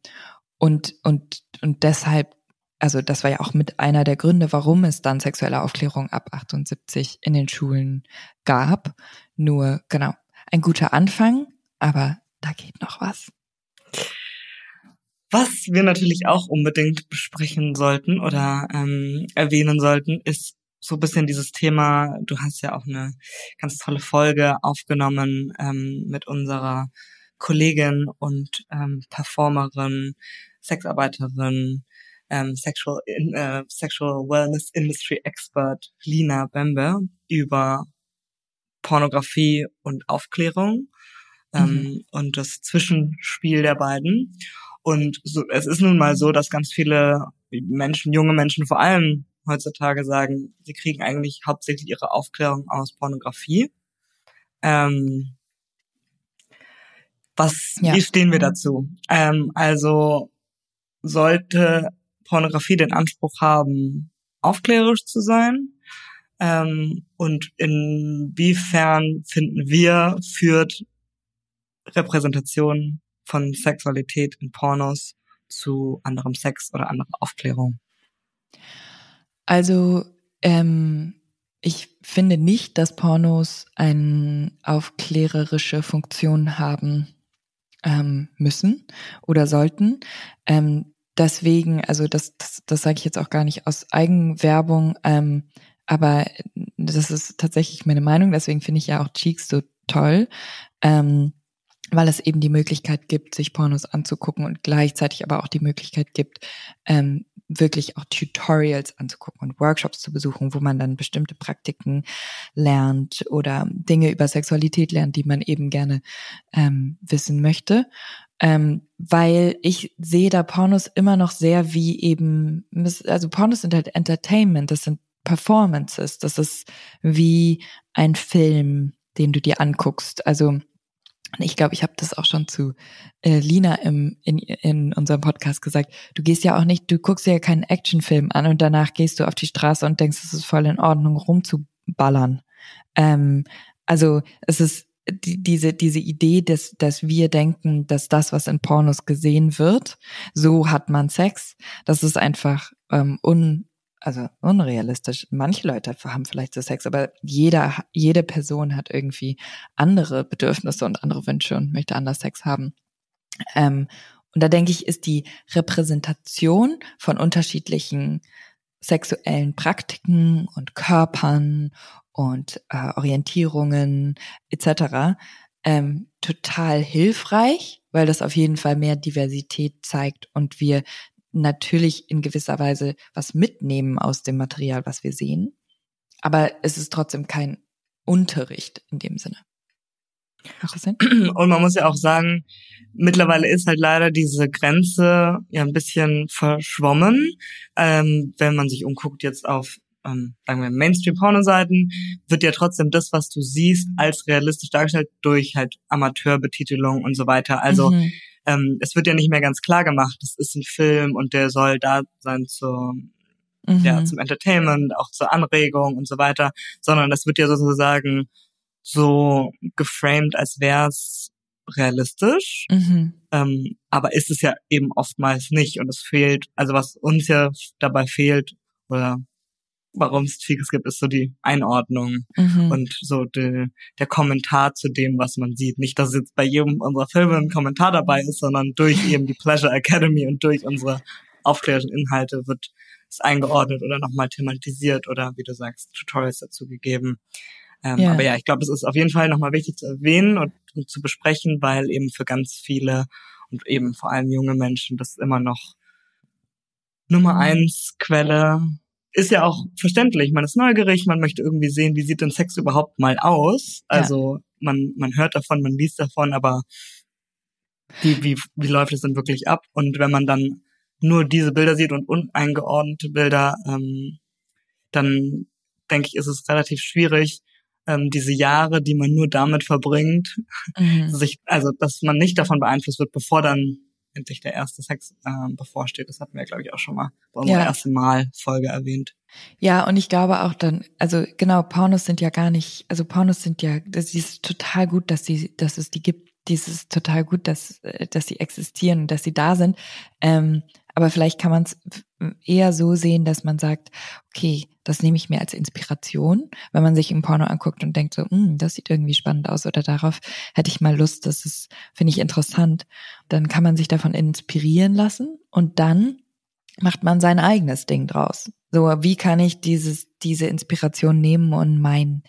und, und, und deshalb, also das war ja auch mit einer der Gründe, warum es dann sexuelle Aufklärung ab 78 in den Schulen gab. Nur, genau, ein guter Anfang, aber da geht noch was. Was wir natürlich auch unbedingt besprechen sollten oder ähm, erwähnen sollten, ist so ein bisschen dieses Thema, du hast ja auch eine ganz tolle Folge aufgenommen ähm, mit unserer Kollegin und ähm, Performerin, Sexarbeiterin, ähm, Sexual, in, äh, Sexual Wellness Industry Expert Lina Bembe über Pornografie und Aufklärung ähm, mhm. und das Zwischenspiel der beiden. Und so, es ist nun mal so, dass ganz viele Menschen, junge Menschen vor allem heutzutage sagen, sie kriegen eigentlich hauptsächlich ihre Aufklärung aus Pornografie. Ähm, was, ja. wie stehen wir dazu? Ähm, also sollte Pornografie den Anspruch haben, aufklärerisch zu sein? Ähm, und inwiefern finden wir, führt Repräsentation von Sexualität in Pornos zu anderem Sex oder anderer Aufklärung? Also ähm, ich finde nicht, dass Pornos eine aufklärerische Funktion haben ähm, müssen oder sollten. Ähm, deswegen, also das, das, das sage ich jetzt auch gar nicht aus Eigenwerbung, ähm, aber das ist tatsächlich meine Meinung. Deswegen finde ich ja auch Cheeks so toll. Ähm, weil es eben die Möglichkeit gibt, sich Pornos anzugucken und gleichzeitig aber auch die Möglichkeit gibt, ähm, wirklich auch Tutorials anzugucken und Workshops zu besuchen, wo man dann bestimmte Praktiken lernt oder Dinge über Sexualität lernt, die man eben gerne ähm, wissen möchte. Ähm, weil ich sehe da Pornos immer noch sehr wie eben, also Pornos sind halt Entertainment, das sind Performances, das ist wie ein Film, den du dir anguckst. Also ich glaube, ich habe das auch schon zu äh, Lina im, in, in unserem Podcast gesagt. Du gehst ja auch nicht, du guckst ja keinen Actionfilm an und danach gehst du auf die Straße und denkst, es ist voll in Ordnung, rumzuballern. Ähm, also es ist die, diese, diese Idee, dass, dass wir denken, dass das, was in Pornos gesehen wird, so hat man Sex, das ist einfach ähm, un, also unrealistisch. Manche Leute haben vielleicht so Sex, aber jeder, jede Person hat irgendwie andere Bedürfnisse und andere Wünsche und möchte anders Sex haben. Ähm, und da denke ich, ist die Repräsentation von unterschiedlichen sexuellen Praktiken und Körpern und äh, Orientierungen etc. Ähm, total hilfreich, weil das auf jeden Fall mehr Diversität zeigt und wir natürlich in gewisser Weise was mitnehmen aus dem Material, was wir sehen. Aber es ist trotzdem kein Unterricht in dem Sinne. *clears throat* Und man muss ja auch sagen, mittlerweile ist halt leider diese Grenze ja ein bisschen verschwommen. Ähm, wenn man sich umguckt jetzt auf, ähm, sagen wir, Mainstream-Porno-Seiten, wird ja trotzdem das, was du siehst, als realistisch dargestellt durch halt Amateurbetitelung und so weiter. Also mhm ähm, es wird ja nicht mehr ganz klar gemacht, das ist ein Film und der soll da sein zur mhm. ja, zum Entertainment, auch zur Anregung und so weiter, sondern das wird ja sozusagen so geframed, als wäre es realistisch, mhm. ähm, aber ist es ja eben oftmals nicht und es fehlt, also was uns ja dabei fehlt oder warum es Cheeks gibt, ist so die Einordnung mhm. und so die, der Kommentar zu dem, was man sieht. Nicht, dass jetzt bei jedem unserer Filme ein Kommentar dabei ist, sondern durch eben die Pleasure Academy und durch unsere aufklärenden Inhalte wird es eingeordnet oder nochmal thematisiert oder wie du sagst, Tutorials dazu gegeben. Ähm, ja. Aber ja, ich glaube, es ist auf jeden Fall nochmal wichtig zu erwähnen und, und zu besprechen, weil eben für ganz viele und eben vor allem junge Menschen das immer noch Nummer eins Quelle ist ja auch verständlich. Man ist neugierig, man möchte irgendwie sehen, wie sieht denn Sex überhaupt mal aus. Also ja. man, man hört davon, man liest davon, aber wie, wie, wie läuft es denn wirklich ab? Und wenn man dann nur diese Bilder sieht und uneingeordnete Bilder, ähm, dann denke ich, ist es relativ schwierig, ähm, diese Jahre, die man nur damit verbringt, mhm. sich, also dass man nicht davon beeinflusst wird, bevor dann endlich der erste Sex äh, bevorsteht. Das hatten wir, glaube ich, auch schon mal bei unserer ja. ersten Mal-Folge erwähnt. Ja, und ich glaube auch dann, also genau, Pornos sind ja gar nicht, also Pornos sind ja, das ist total gut, dass sie, dass es die gibt. Dies ist total gut, dass, äh, dass sie existieren dass sie da sind. Ähm, aber vielleicht kann man es eher so sehen, dass man sagt, okay, das nehme ich mir als Inspiration, wenn man sich im Porno anguckt und denkt so, hm, das sieht irgendwie spannend aus oder darauf hätte ich mal Lust, das ist, finde ich interessant. Dann kann man sich davon inspirieren lassen und dann macht man sein eigenes Ding draus. So, wie kann ich dieses, diese Inspiration nehmen und mein,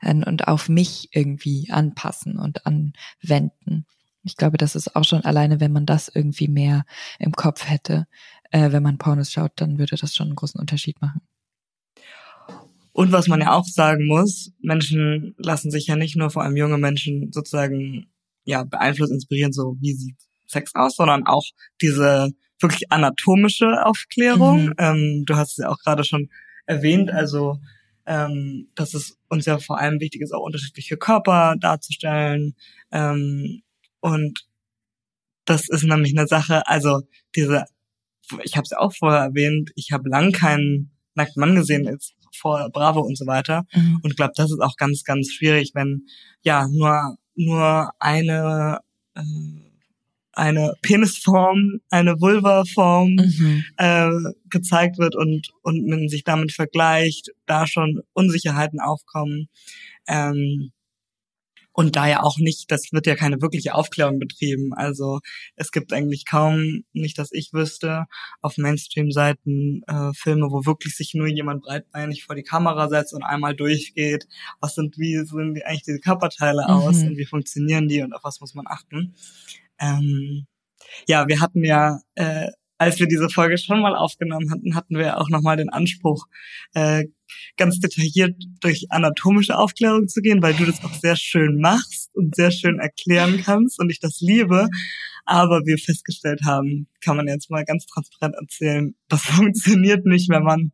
und auf mich irgendwie anpassen und anwenden? Ich glaube, das ist auch schon alleine, wenn man das irgendwie mehr im Kopf hätte, äh, wenn man Pornos schaut, dann würde das schon einen großen Unterschied machen. Und was man ja auch sagen muss, Menschen lassen sich ja nicht nur, vor allem junge Menschen, sozusagen ja beeinflussen, inspirieren, so wie sieht Sex aus, sondern auch diese wirklich anatomische Aufklärung. Mhm. Ähm, du hast es ja auch gerade schon erwähnt, also ähm, dass es uns ja vor allem wichtig ist, auch unterschiedliche Körper darzustellen, ähm, und das ist nämlich eine Sache, also diese, ich habe es ja auch vorher erwähnt, ich habe lang keinen nackten Mann gesehen, jetzt vor Bravo und so weiter. Mhm. Und glaube, das ist auch ganz, ganz schwierig, wenn ja nur nur eine äh, eine Penisform, eine Vulvaform Mhm. äh, gezeigt wird und und man sich damit vergleicht, da schon Unsicherheiten aufkommen. Ähm, und da ja auch nicht, das wird ja keine wirkliche Aufklärung betrieben. Also es gibt eigentlich kaum, nicht dass ich wüsste, auf Mainstream-Seiten äh, Filme, wo wirklich sich nur jemand breitbeinig vor die Kamera setzt und einmal durchgeht, was sind, wie sehen die, eigentlich diese Körperteile Mhm. aus und wie funktionieren die und auf was muss man achten. Ähm, ja, wir hatten ja, äh, als wir diese Folge schon mal aufgenommen hatten, hatten wir auch nochmal den Anspruch, äh, ganz detailliert durch anatomische Aufklärung zu gehen, weil du das auch sehr schön machst und sehr schön erklären kannst und ich das liebe. Aber wir festgestellt haben, kann man jetzt mal ganz transparent erzählen, das *laughs* funktioniert nicht, wenn man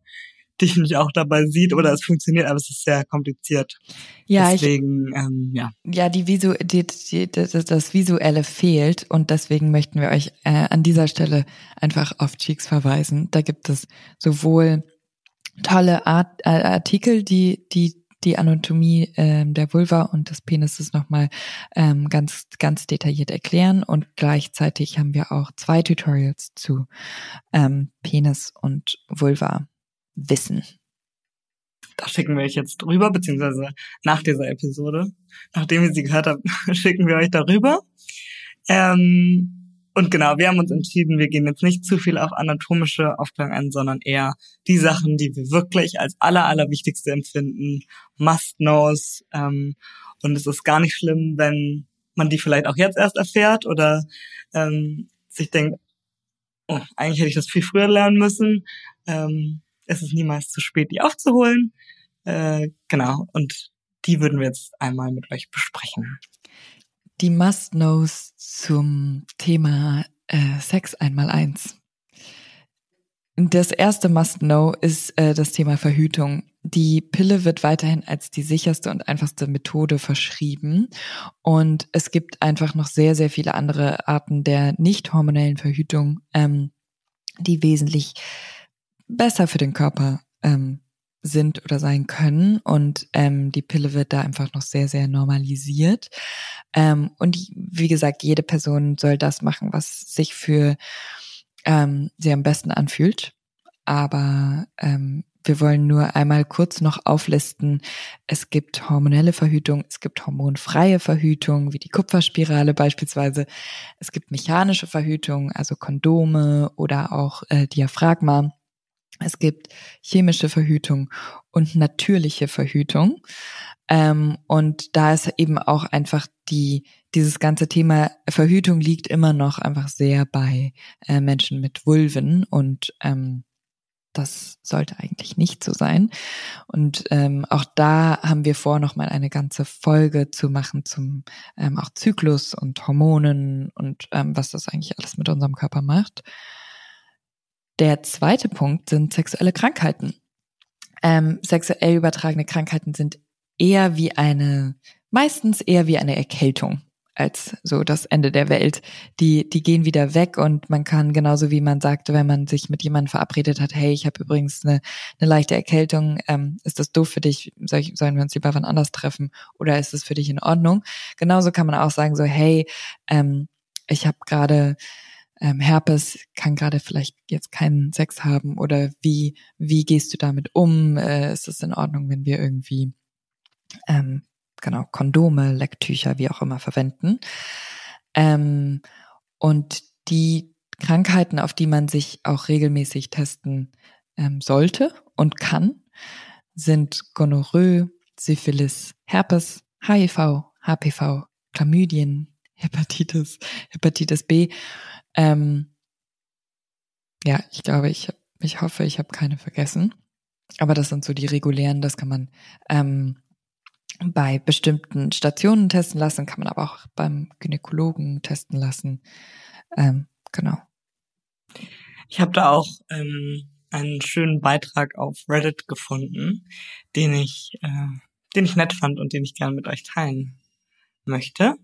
dich nicht auch dabei sieht oder es funktioniert, aber es ist sehr kompliziert. Ja, ich, Deswegen, ähm, ja. ja, die Visu, die, die, das, das Visuelle fehlt und deswegen möchten wir euch äh, an dieser Stelle einfach auf Cheeks verweisen. Da gibt es sowohl tolle Art, äh, Artikel, die die die Anatomie ähm, der Vulva und des Penises nochmal ähm, ganz ganz detailliert erklären und gleichzeitig haben wir auch zwei Tutorials zu ähm, Penis und Vulva Wissen. Da schicken wir euch jetzt drüber, beziehungsweise nach dieser Episode, nachdem ihr sie gehört habt, *laughs* schicken wir euch darüber. Ähm, und genau, wir haben uns entschieden, wir gehen jetzt nicht zu viel auf anatomische Aufklärung ein, sondern eher die Sachen, die wir wirklich als aller, allerwichtigste empfinden, Must-Knows. Ähm, und es ist gar nicht schlimm, wenn man die vielleicht auch jetzt erst erfährt oder ähm, sich denkt, oh, eigentlich hätte ich das viel früher lernen müssen. Ähm, es ist niemals zu spät, die aufzuholen. Äh, genau, und die würden wir jetzt einmal mit euch besprechen. Die Must-Knows zum Thema äh, Sex einmal eins. Das erste Must-Know ist äh, das Thema Verhütung. Die Pille wird weiterhin als die sicherste und einfachste Methode verschrieben. Und es gibt einfach noch sehr, sehr viele andere Arten der nicht hormonellen Verhütung, ähm, die wesentlich besser für den Körper ähm, sind oder sein können. Und ähm, die Pille wird da einfach noch sehr, sehr normalisiert. Ähm, und wie gesagt, jede Person soll das machen, was sich für ähm, sie am besten anfühlt. Aber ähm, wir wollen nur einmal kurz noch auflisten. Es gibt hormonelle Verhütung, es gibt hormonfreie Verhütung, wie die Kupferspirale beispielsweise. Es gibt mechanische Verhütung, also Kondome oder auch äh, Diaphragma. Es gibt chemische Verhütung und natürliche Verhütung. Ähm, und da ist eben auch einfach die, dieses ganze Thema Verhütung liegt immer noch einfach sehr bei äh, Menschen mit Vulven und ähm, das sollte eigentlich nicht so sein. Und ähm, auch da haben wir vor, nochmal eine ganze Folge zu machen zum ähm, auch Zyklus und Hormonen und ähm, was das eigentlich alles mit unserem Körper macht. Der zweite Punkt sind sexuelle Krankheiten. Ähm, sexuell übertragene Krankheiten sind eher wie eine, meistens eher wie eine Erkältung als so das Ende der Welt. Die, die gehen wieder weg und man kann genauso wie man sagte, wenn man sich mit jemandem verabredet hat, hey, ich habe übrigens eine, eine leichte Erkältung, ähm, ist das doof für dich? Soll ich, sollen wir uns lieber wann anders treffen? Oder ist es für dich in Ordnung? Genauso kann man auch sagen, so, hey, ähm, ich habe gerade ähm, Herpes, kann gerade vielleicht jetzt keinen Sex haben oder wie, wie gehst du damit um? Äh, ist es in Ordnung, wenn wir irgendwie ähm, genau, Kondome, Lecktücher, wie auch immer verwenden. Ähm, und die Krankheiten, auf die man sich auch regelmäßig testen ähm, sollte und kann, sind Gonorrhoe, Syphilis, Herpes, HIV, HPV, Chlamydien, Hepatitis, Hepatitis B. Ähm, ja, ich glaube, ich, ich hoffe, ich habe keine vergessen. Aber das sind so die regulären, das kann man ähm, bei bestimmten Stationen testen lassen, kann man aber auch beim Gynäkologen testen lassen. Ähm, genau. Ich habe da auch ähm, einen schönen Beitrag auf Reddit gefunden, den ich, äh, den ich nett fand und den ich gerne mit euch teilen möchte.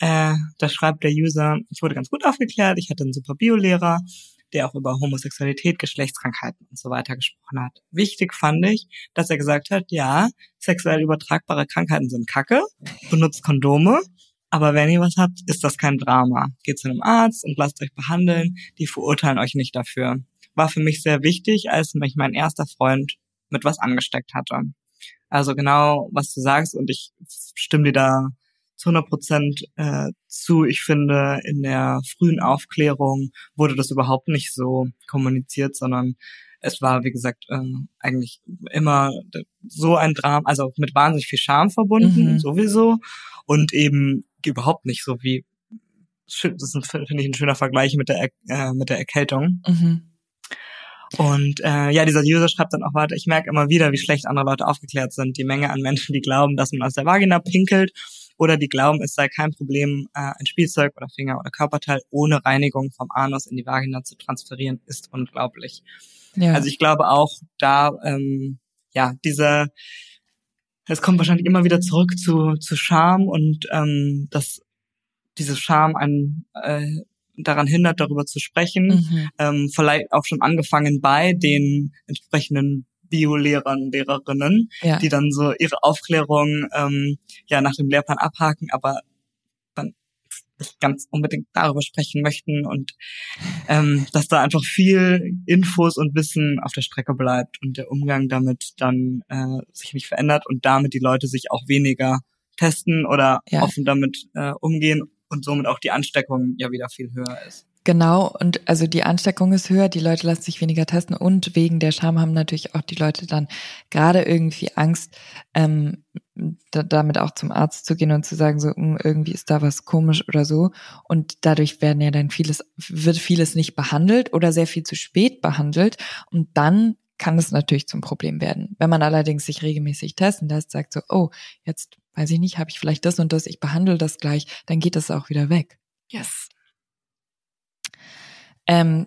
Äh, da schreibt der User, ich wurde ganz gut aufgeklärt, ich hatte einen super Biolehrer, der auch über Homosexualität, Geschlechtskrankheiten und so weiter gesprochen hat. Wichtig fand ich, dass er gesagt hat, ja, sexuell übertragbare Krankheiten sind Kacke, benutzt Kondome, aber wenn ihr was habt, ist das kein Drama. Geht zu einem Arzt und lasst euch behandeln, die verurteilen euch nicht dafür. War für mich sehr wichtig, als mich mein erster Freund mit was angesteckt hatte. Also genau, was du sagst und ich stimme dir da zu 100 Prozent äh, zu. Ich finde, in der frühen Aufklärung wurde das überhaupt nicht so kommuniziert, sondern es war, wie gesagt, äh, eigentlich immer so ein Drama, also mit wahnsinnig viel Scham verbunden, mhm. sowieso, und eben überhaupt nicht so wie, das finde ich ein schöner Vergleich mit der, äh, mit der Erkältung. Mhm. Und äh, ja, dieser User schreibt dann auch weiter, ich merke immer wieder, wie schlecht andere Leute aufgeklärt sind. Die Menge an Menschen, die glauben, dass man aus der Vagina pinkelt oder die glauben, es sei kein Problem, äh, ein Spielzeug oder Finger oder Körperteil ohne Reinigung vom Anus in die Vagina zu transferieren, ist unglaublich. Ja. Also ich glaube auch da, ähm, ja, dieser, es kommt wahrscheinlich immer wieder zurück zu, zu Scham und ähm, dass diese Scham einen äh, daran hindert, darüber zu sprechen. Mhm. Ähm, vielleicht auch schon angefangen bei den entsprechenden Bio-Lehrern, Lehrerinnen, ja. die dann so ihre Aufklärung ähm, ja nach dem Lehrplan abhaken, aber dann nicht ganz unbedingt darüber sprechen möchten und ähm, dass da einfach viel Infos und Wissen auf der Strecke bleibt und der Umgang damit dann äh, sich nicht verändert und damit die Leute sich auch weniger testen oder ja. offen damit äh, umgehen und somit auch die Ansteckung ja wieder viel höher ist. Genau, und also die Ansteckung ist höher, die Leute lassen sich weniger testen und wegen der Scham haben natürlich auch die Leute dann gerade irgendwie Angst, ähm, da, damit auch zum Arzt zu gehen und zu sagen, so hm, irgendwie ist da was komisch oder so. Und dadurch werden ja dann vieles, wird vieles nicht behandelt oder sehr viel zu spät behandelt. Und dann kann es natürlich zum Problem werden. Wenn man allerdings sich regelmäßig testen lässt, sagt so, oh, jetzt weiß ich nicht, habe ich vielleicht das und das, ich behandle das gleich, dann geht das auch wieder weg. Yes. Ähm,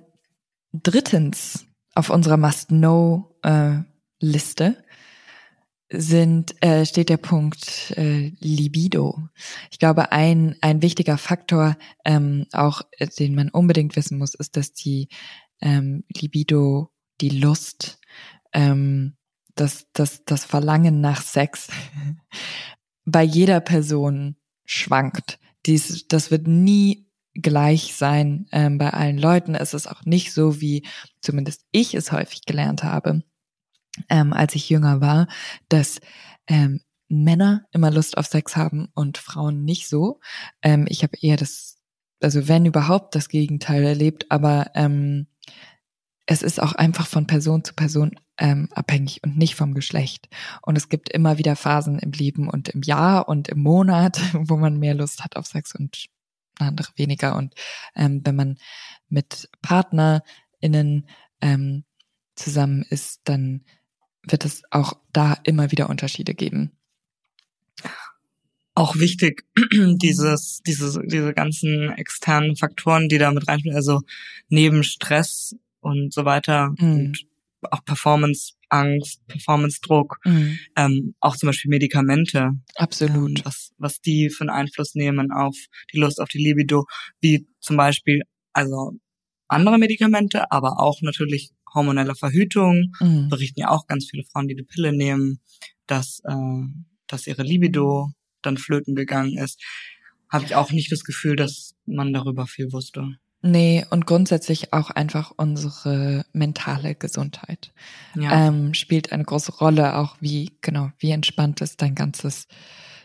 drittens auf unserer Must-Know-Liste sind äh, steht der Punkt äh, Libido. Ich glaube, ein ein wichtiger Faktor, ähm, auch äh, den man unbedingt wissen muss, ist, dass die ähm, Libido, die Lust, ähm, das das das Verlangen nach Sex *laughs* bei jeder Person schwankt. Dies, das wird nie gleich sein ähm, bei allen Leuten. Es ist auch nicht so, wie zumindest ich es häufig gelernt habe, ähm, als ich jünger war, dass ähm, Männer immer Lust auf Sex haben und Frauen nicht so. Ähm, ich habe eher das, also wenn überhaupt das Gegenteil erlebt, aber ähm, es ist auch einfach von Person zu Person ähm, abhängig und nicht vom Geschlecht. Und es gibt immer wieder Phasen im Leben und im Jahr und im Monat, *laughs* wo man mehr Lust hat auf Sex und andere weniger. Und ähm, wenn man mit PartnerInnen ähm, zusammen ist, dann wird es auch da immer wieder Unterschiede geben. Auch wichtig, *clears throat* dieses, diese, diese ganzen externen Faktoren, die da mit reinspielen, also neben Stress und so weiter mhm. und auch Performance-Angst, Performance-Druck, mhm. ähm, auch zum Beispiel Medikamente. Absolut. Ähm, was, was die für einen Einfluss nehmen auf die Lust auf die Libido, wie zum Beispiel, also andere Medikamente, aber auch natürlich hormonelle Verhütung. Mhm. Berichten ja auch ganz viele Frauen, die die Pille nehmen, dass, äh, dass ihre Libido dann flöten gegangen ist. Habe ich auch nicht das Gefühl, dass man darüber viel wusste. Nee, und grundsätzlich auch einfach unsere mentale Gesundheit ja. ähm, spielt eine große Rolle, auch wie, genau, wie entspannt ist dein ganzes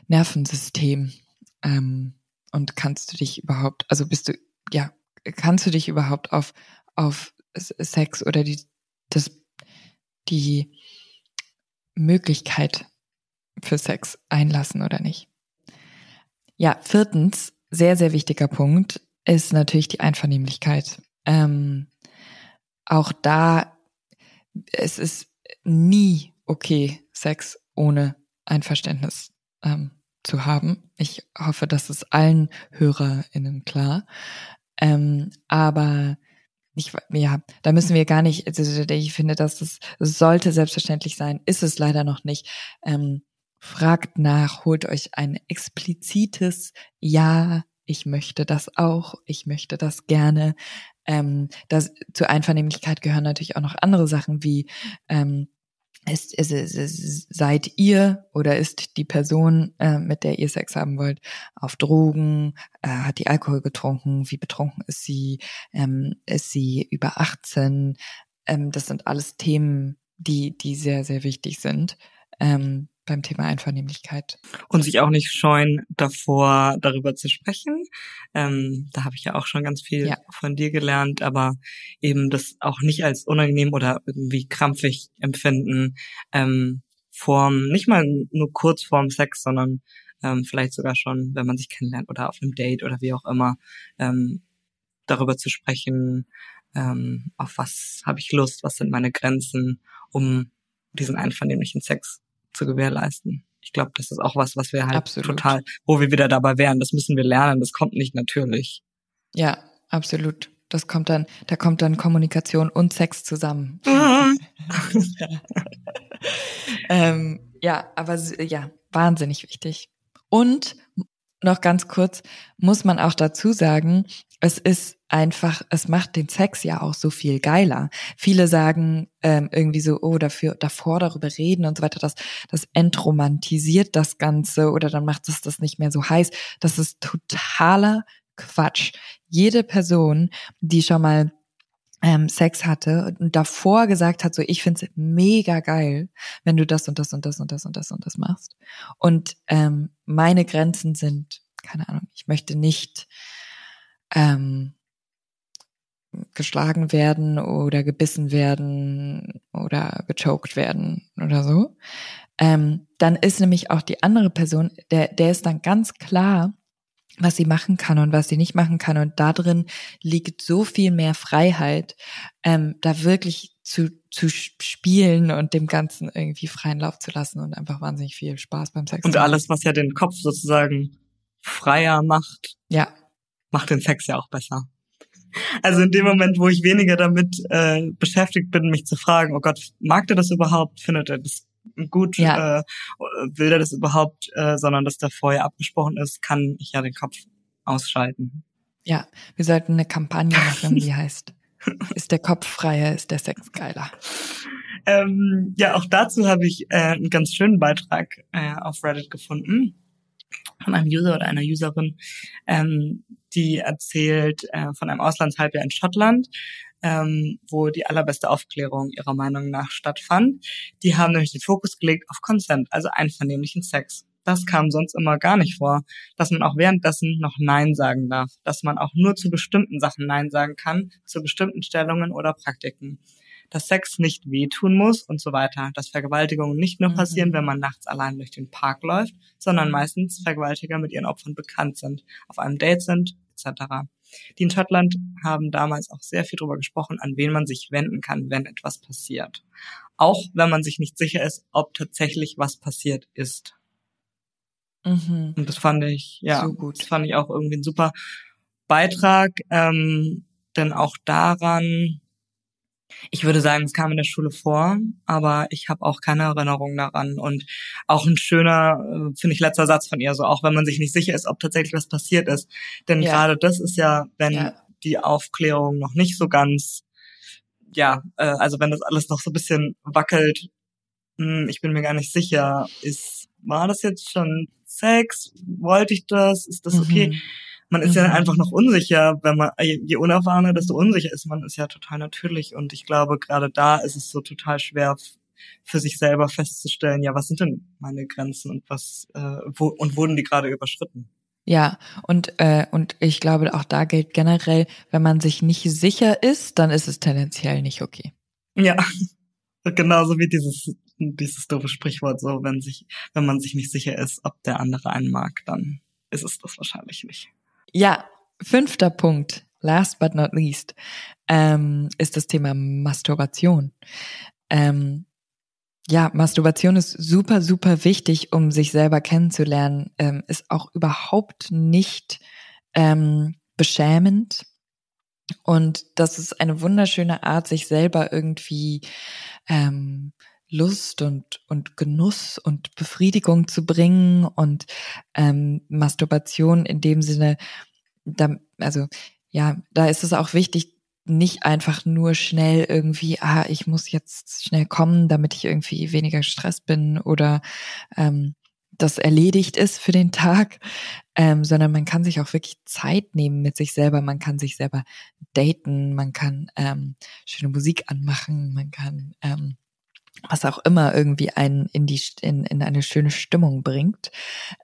Nervensystem. Ähm, und kannst du dich überhaupt, also bist du, ja, kannst du dich überhaupt auf, auf Sex oder die, das, die Möglichkeit für Sex einlassen oder nicht? Ja, viertens, sehr, sehr wichtiger Punkt, ist natürlich die Einvernehmlichkeit. Ähm, auch da, es ist nie okay, Sex ohne Einverständnis ähm, zu haben. Ich hoffe, das ist allen HörerInnen klar. Ähm, aber ich, ja, da müssen wir gar nicht, also ich finde, dass es sollte selbstverständlich sein, ist es leider noch nicht. Ähm, fragt nach, holt euch ein explizites Ja ich möchte das auch, ich möchte das gerne. Ähm, das, zur Einvernehmlichkeit gehören natürlich auch noch andere Sachen wie ähm, ist, ist, ist, seid ihr oder ist die Person, äh, mit der ihr Sex haben wollt, auf Drogen, äh, hat die Alkohol getrunken, wie betrunken ist sie, ähm, ist sie über 18? Ähm, das sind alles Themen, die, die sehr, sehr wichtig sind. Ähm, beim Thema Einvernehmlichkeit. Und sich auch nicht scheuen, davor darüber zu sprechen. Ähm, da habe ich ja auch schon ganz viel ja. von dir gelernt, aber eben das auch nicht als unangenehm oder irgendwie krampfig empfinden. Ähm, vorm, nicht mal nur kurz vorm Sex, sondern ähm, vielleicht sogar schon, wenn man sich kennenlernt oder auf einem Date oder wie auch immer, ähm, darüber zu sprechen, ähm, auf was habe ich Lust, was sind meine Grenzen, um diesen einvernehmlichen Sex zu gewährleisten. Ich glaube, das ist auch was, was wir halt absolut. total, wo wir wieder dabei wären. Das müssen wir lernen. Das kommt nicht natürlich. Ja, absolut. Das kommt dann, da kommt dann Kommunikation und Sex zusammen. *laughs* ähm, ja, aber ja, wahnsinnig wichtig. Und noch ganz kurz muss man auch dazu sagen, es ist einfach, es macht den Sex ja auch so viel geiler. Viele sagen ähm, irgendwie so, oh, dafür, davor darüber reden und so weiter, das, das entromantisiert das Ganze oder dann macht es das nicht mehr so heiß. Das ist totaler Quatsch. Jede Person, die schon mal ähm, Sex hatte und davor gesagt hat, so ich find's mega geil, wenn du das und das und das und das und das und das machst. Und ähm, meine Grenzen sind, keine Ahnung, ich möchte nicht ähm, geschlagen werden oder gebissen werden oder gechoked werden oder so. Ähm, dann ist nämlich auch die andere Person, der, der ist dann ganz klar, was sie machen kann und was sie nicht machen kann. Und da drin liegt so viel mehr Freiheit, ähm, da wirklich zu, zu spielen und dem Ganzen irgendwie freien Lauf zu lassen und einfach wahnsinnig viel Spaß beim Sex. Und alles, was ja den Kopf sozusagen freier macht, ja. macht den Sex ja auch besser. Also in dem Moment, wo ich weniger damit äh, beschäftigt bin, mich zu fragen, oh Gott, mag der das überhaupt? Findet er das gut? Ja. Äh, will er das überhaupt? Äh, sondern dass da vorher abgesprochen ist, kann ich ja den Kopf ausschalten. Ja, wir sollten eine Kampagne *laughs* machen, die heißt, ist der Kopf freier, ist der Sex geiler. Ähm, ja, auch dazu habe ich äh, einen ganz schönen Beitrag äh, auf Reddit gefunden von einem User oder einer Userin, ähm, die erzählt äh, von einem Auslandshalbjahr in Schottland, ähm, wo die allerbeste Aufklärung ihrer Meinung nach stattfand. Die haben nämlich den Fokus gelegt auf Consent, also einvernehmlichen Sex. Das kam sonst immer gar nicht vor, dass man auch währenddessen noch Nein sagen darf, dass man auch nur zu bestimmten Sachen Nein sagen kann, zu bestimmten Stellungen oder Praktiken dass Sex nicht wehtun muss und so weiter, dass Vergewaltigungen nicht nur passieren, mhm. wenn man nachts allein durch den Park läuft, sondern meistens Vergewaltiger mit ihren Opfern bekannt sind, auf einem Date sind, etc. Die in Schottland haben damals auch sehr viel darüber gesprochen, an wen man sich wenden kann, wenn etwas passiert. Auch wenn man sich nicht sicher ist, ob tatsächlich was passiert ist. Mhm. Und das fand ich, ja, so gut. das fand ich auch irgendwie ein super Beitrag, ähm, denn auch daran ich würde sagen, es kam in der Schule vor, aber ich habe auch keine Erinnerung daran. Und auch ein schöner, äh, finde ich, letzter Satz von ihr, so auch wenn man sich nicht sicher ist, ob tatsächlich was passiert ist. Denn ja. gerade das ist ja, wenn ja. die Aufklärung noch nicht so ganz, ja, äh, also wenn das alles noch so ein bisschen wackelt, mh, hm, ich bin mir gar nicht sicher, ist, war das jetzt schon Sex? Wollte ich das? Ist das okay? Mhm man ist mhm. ja einfach noch unsicher, wenn man, je unerfahrener, desto unsicher ist man, ist ja total natürlich. Und ich glaube, gerade da ist es so total schwer für sich selber festzustellen, ja, was sind denn meine Grenzen und was, äh, wo, und wurden die gerade überschritten? Ja, und, äh, und ich glaube, auch da gilt generell, wenn man sich nicht sicher ist, dann ist es tendenziell nicht okay. Ja, *laughs* genauso wie dieses, dieses doofe Sprichwort, so, wenn sich, wenn man sich nicht sicher ist, ob der andere einen mag, dann ist es das wahrscheinlich nicht. Ja, fünfter Punkt, last but not least, ähm, ist das Thema Masturbation. Ähm, ja, Masturbation ist super, super wichtig, um sich selber kennenzulernen. Ähm, ist auch überhaupt nicht ähm, beschämend. Und das ist eine wunderschöne Art, sich selber irgendwie ähm, Lust und, und Genuss und Befriedigung zu bringen und ähm, Masturbation in dem Sinne da, also ja, da ist es auch wichtig, nicht einfach nur schnell irgendwie, ah, ich muss jetzt schnell kommen, damit ich irgendwie weniger gestresst bin oder ähm, das erledigt ist für den Tag, ähm, sondern man kann sich auch wirklich Zeit nehmen mit sich selber. Man kann sich selber daten, man kann ähm, schöne Musik anmachen, man kann ähm, was auch immer irgendwie einen in die in, in eine schöne Stimmung bringt.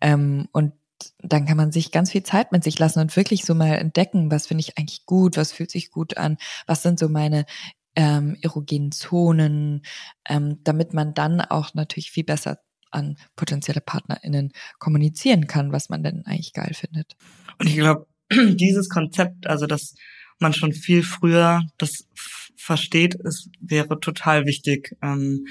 Ähm, und dann kann man sich ganz viel Zeit mit sich lassen und wirklich so mal entdecken, was finde ich eigentlich gut, was fühlt sich gut an, was sind so meine ähm, erogenen Zonen, ähm, damit man dann auch natürlich viel besser an potenzielle PartnerInnen kommunizieren kann, was man denn eigentlich geil findet. Und ich glaube, dieses Konzept, also dass man schon viel früher das versteht, es wäre total wichtig, ähm,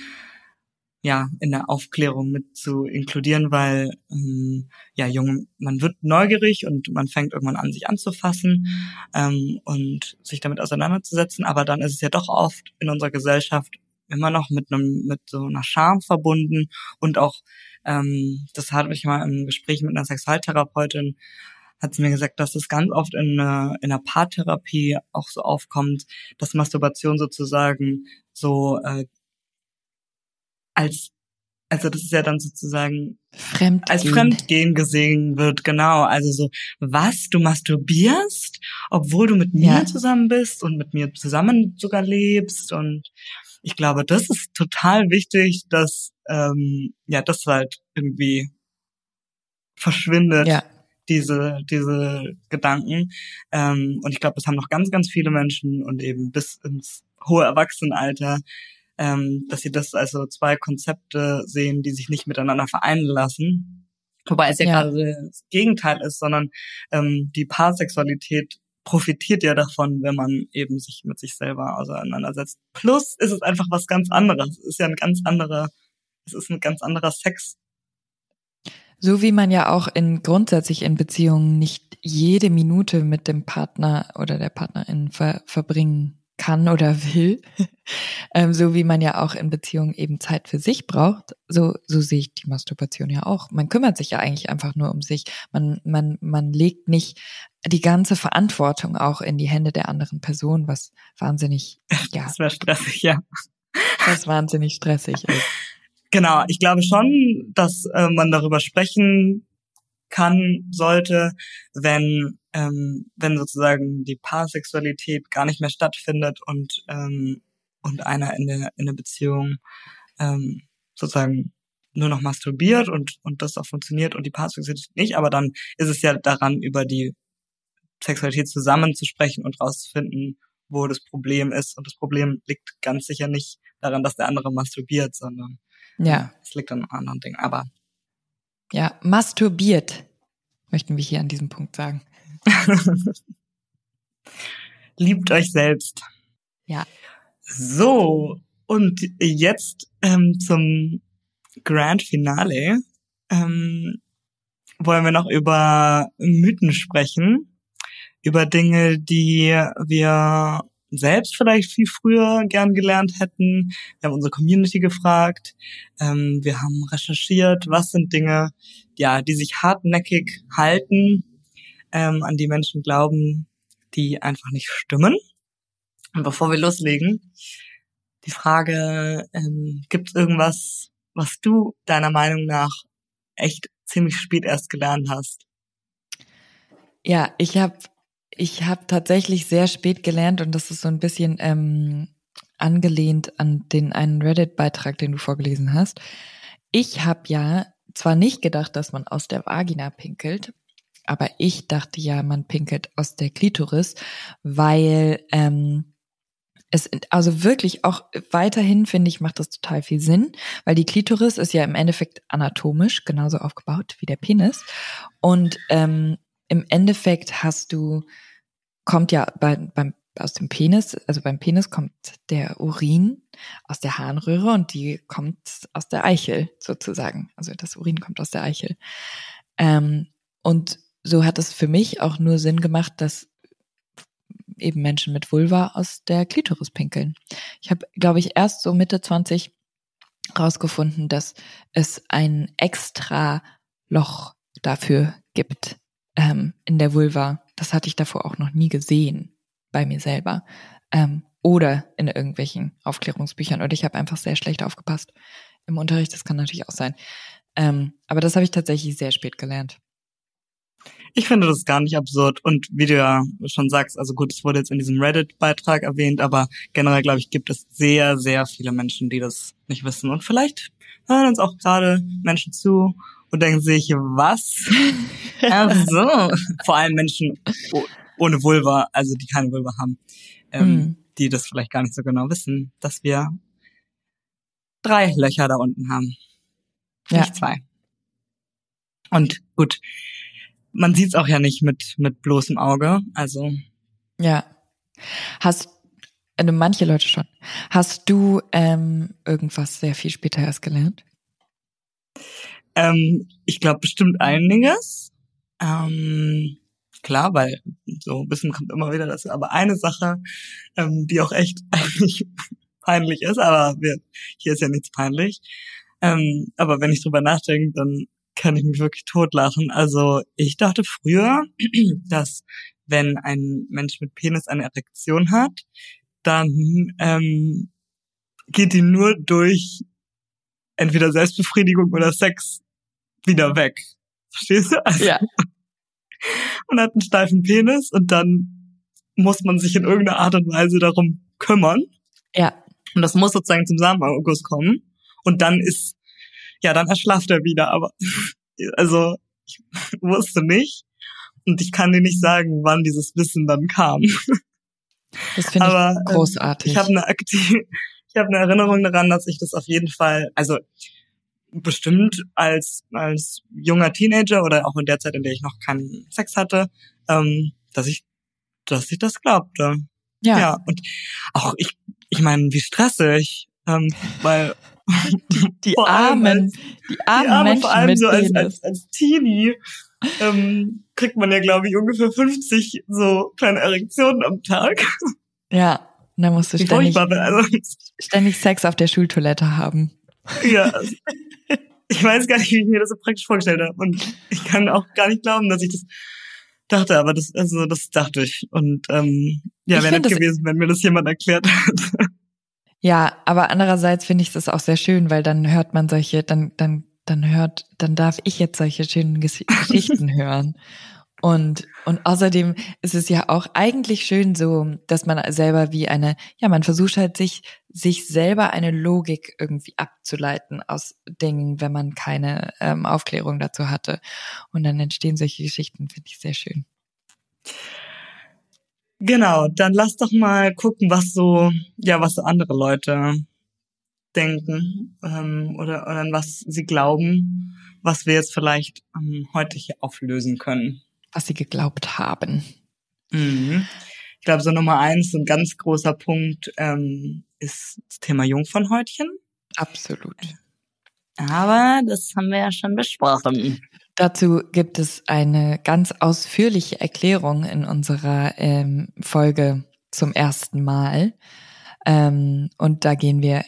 ja, in der Aufklärung mit zu inkludieren, weil ähm, ja, jung, man wird neugierig und man fängt irgendwann an, sich anzufassen ähm, und sich damit auseinanderzusetzen, aber dann ist es ja doch oft in unserer Gesellschaft immer noch mit einem mit so einer Scham verbunden. Und auch ähm, das hatte ich mal im Gespräch mit einer Sexualtherapeutin hat sie mir gesagt, dass es ganz oft in, äh, in einer Paartherapie auch so aufkommt, dass Masturbation sozusagen so äh, als also das ist ja dann sozusagen Fremdgehen. als Fremdgehen gesehen wird, genau. Also so, was, du masturbierst, obwohl du mit mir ja. zusammen bist und mit mir zusammen sogar lebst und ich glaube, das ist total wichtig, dass ähm, ja das halt irgendwie verschwindet. Ja. Diese, diese Gedanken. Ähm, und ich glaube, das haben noch ganz, ganz viele Menschen und eben bis ins hohe Erwachsenenalter, ähm, dass sie das also zwei Konzepte sehen, die sich nicht miteinander vereinen lassen. Wobei es ja, ja. gerade das Gegenteil ist, sondern ähm, die Paarsexualität profitiert ja davon, wenn man eben sich mit sich selber auseinandersetzt. Plus ist es einfach was ganz anderes. Es ist ja ein ganz anderer, es ist ein ganz anderer Sex. So wie man ja auch in grundsätzlich in Beziehungen nicht jede Minute mit dem Partner oder der Partnerin ver verbringen kann oder will, *laughs* ähm, so wie man ja auch in Beziehungen eben Zeit für sich braucht, so, so sehe ich die Masturbation ja auch. Man kümmert sich ja eigentlich einfach nur um sich. Man, man, man legt nicht die ganze Verantwortung auch in die Hände der anderen Person, was wahnsinnig, *laughs* ja. Das wäre stressig, ja. Was wahnsinnig stressig ist. Genau, ich glaube schon, dass äh, man darüber sprechen kann, sollte, wenn ähm, wenn sozusagen die Paarsexualität gar nicht mehr stattfindet und ähm, und einer in der in der Beziehung ähm, sozusagen nur noch masturbiert und und das auch funktioniert und die Paarsexualität nicht, aber dann ist es ja daran über die Sexualität zusammenzusprechen und rauszufinden, wo das Problem ist. Und das Problem liegt ganz sicher nicht daran, dass der andere masturbiert, sondern ja, es liegt an anderen Dingen. Aber ja, masturbiert möchten wir hier an diesem Punkt sagen. *laughs* Liebt euch selbst. Ja. So, und jetzt ähm, zum Grand Finale ähm, wollen wir noch über Mythen sprechen, über Dinge, die wir selbst vielleicht viel früher gern gelernt hätten. Wir haben unsere Community gefragt, ähm, wir haben recherchiert, was sind Dinge, ja, die sich hartnäckig halten ähm, an die Menschen glauben, die einfach nicht stimmen. Und bevor wir loslegen, die Frage, ähm, gibt es irgendwas, was du deiner Meinung nach echt ziemlich spät erst gelernt hast? Ja, ich habe ich hab tatsächlich sehr spät gelernt und das ist so ein bisschen ähm, angelehnt an den einen Reddit-Beitrag, den du vorgelesen hast. Ich habe ja zwar nicht gedacht, dass man aus der Vagina pinkelt, aber ich dachte ja, man pinkelt aus der Klitoris, weil ähm, es also wirklich auch weiterhin finde ich macht das total viel Sinn, weil die Klitoris ist ja im Endeffekt anatomisch genauso aufgebaut wie der Penis und ähm, im Endeffekt hast du kommt ja bei, beim aus dem Penis, also beim Penis kommt der Urin aus der Harnröhre und die kommt aus der Eichel sozusagen. Also das Urin kommt aus der Eichel. Ähm, und so hat es für mich auch nur Sinn gemacht, dass eben Menschen mit Vulva aus der Klitoris pinkeln. Ich habe, glaube ich, erst so Mitte 20 rausgefunden, dass es ein extra Loch dafür gibt ähm, in der Vulva, das hatte ich davor auch noch nie gesehen bei mir selber. Ähm, oder in irgendwelchen Aufklärungsbüchern. Oder ich habe einfach sehr schlecht aufgepasst im Unterricht. Das kann natürlich auch sein. Ähm, aber das habe ich tatsächlich sehr spät gelernt. Ich finde das gar nicht absurd. Und wie du ja schon sagst, also gut, es wurde jetzt in diesem Reddit-Beitrag erwähnt, aber generell, glaube ich, gibt es sehr, sehr viele Menschen, die das nicht wissen. Und vielleicht hören uns auch gerade Menschen zu und denken sich, was? Ach so. *laughs* Vor allem Menschen ohne Vulva, also die keine Vulva haben, ähm, mhm. die das vielleicht gar nicht so genau wissen, dass wir drei Löcher da unten haben. Ja. Nicht zwei. Und gut, man sieht's auch ja nicht mit, mit bloßem Auge, also. Ja. Hast, äh, manche Leute schon. Hast du ähm, irgendwas sehr viel später erst gelernt? Ähm, ich glaube bestimmt einiges. Ähm, klar, weil so ein bisschen kommt immer wieder das. Aber eine Sache, ähm, die auch echt *laughs* eigentlich peinlich ist, aber wir, hier ist ja nichts peinlich. Ähm, aber wenn ich drüber nachdenke, dann kann ich mich wirklich totlachen. Also ich dachte früher, *clears throat* dass wenn ein Mensch mit Penis eine Erektion hat, dann ähm, geht die nur durch entweder Selbstbefriedigung oder Sex wieder weg. Verstehst du? Also, ja. *laughs* Man hat einen steifen Penis und dann muss man sich in irgendeiner Art und Weise darum kümmern. Ja. Und das muss sozusagen zum Samenerguss kommen. Und dann ist, ja, dann erschlafft er wieder. Aber, *laughs* also, ich *laughs* wusste nicht. Und ich kann dir nicht sagen, wann dieses Wissen dann kam. Das finde ich ähm, großartig. Ich habe eine aktive, ich habe eine Erinnerung daran, dass ich das auf jeden Fall, also bestimmt als als junger Teenager oder auch in der Zeit, in der ich noch keinen Sex hatte, ähm, dass ich dass ich das glaubte. Ja. ja. Und auch ich, ich meine, wie stressig, ähm, weil die, die *laughs* armen, als, die armen die Arme, Menschen vor allem so als, als, als Teenie ähm, kriegt man ja, glaube ich, ungefähr 50 so kleine Erektionen am Tag. Ja, da musst du ständig, ständig Sex auf der Schultoilette haben. Ja, ich weiß gar nicht, wie ich mir das so praktisch vorgestellt habe. Und ich kann auch gar nicht glauben, dass ich das dachte, aber das, also das dachte ich. Und ähm, ja, wäre nett gewesen, wenn mir das jemand erklärt hat. Ja, aber andererseits finde ich das auch sehr schön, weil dann hört man solche, dann, dann, dann hört, dann darf ich jetzt solche schönen *laughs* Geschichten hören. Und, und außerdem ist es ja auch eigentlich schön so, dass man selber wie eine, ja, man versucht halt sich, sich selber eine Logik irgendwie abzuleiten aus Dingen, wenn man keine ähm, Aufklärung dazu hatte. Und dann entstehen solche Geschichten, finde ich sehr schön. Genau, dann lass doch mal gucken, was so, ja, was so andere Leute denken ähm, oder, oder an was sie glauben, was wir jetzt vielleicht ähm, heute hier auflösen können was sie geglaubt haben. Mhm. Ich glaube, so Nummer eins, ein ganz großer Punkt ähm, ist das Thema Jungfernhäutchen. Absolut. Aber das haben wir ja schon besprochen. Dazu gibt es eine ganz ausführliche Erklärung in unserer ähm, Folge zum ersten Mal. Ähm, und da gehen wir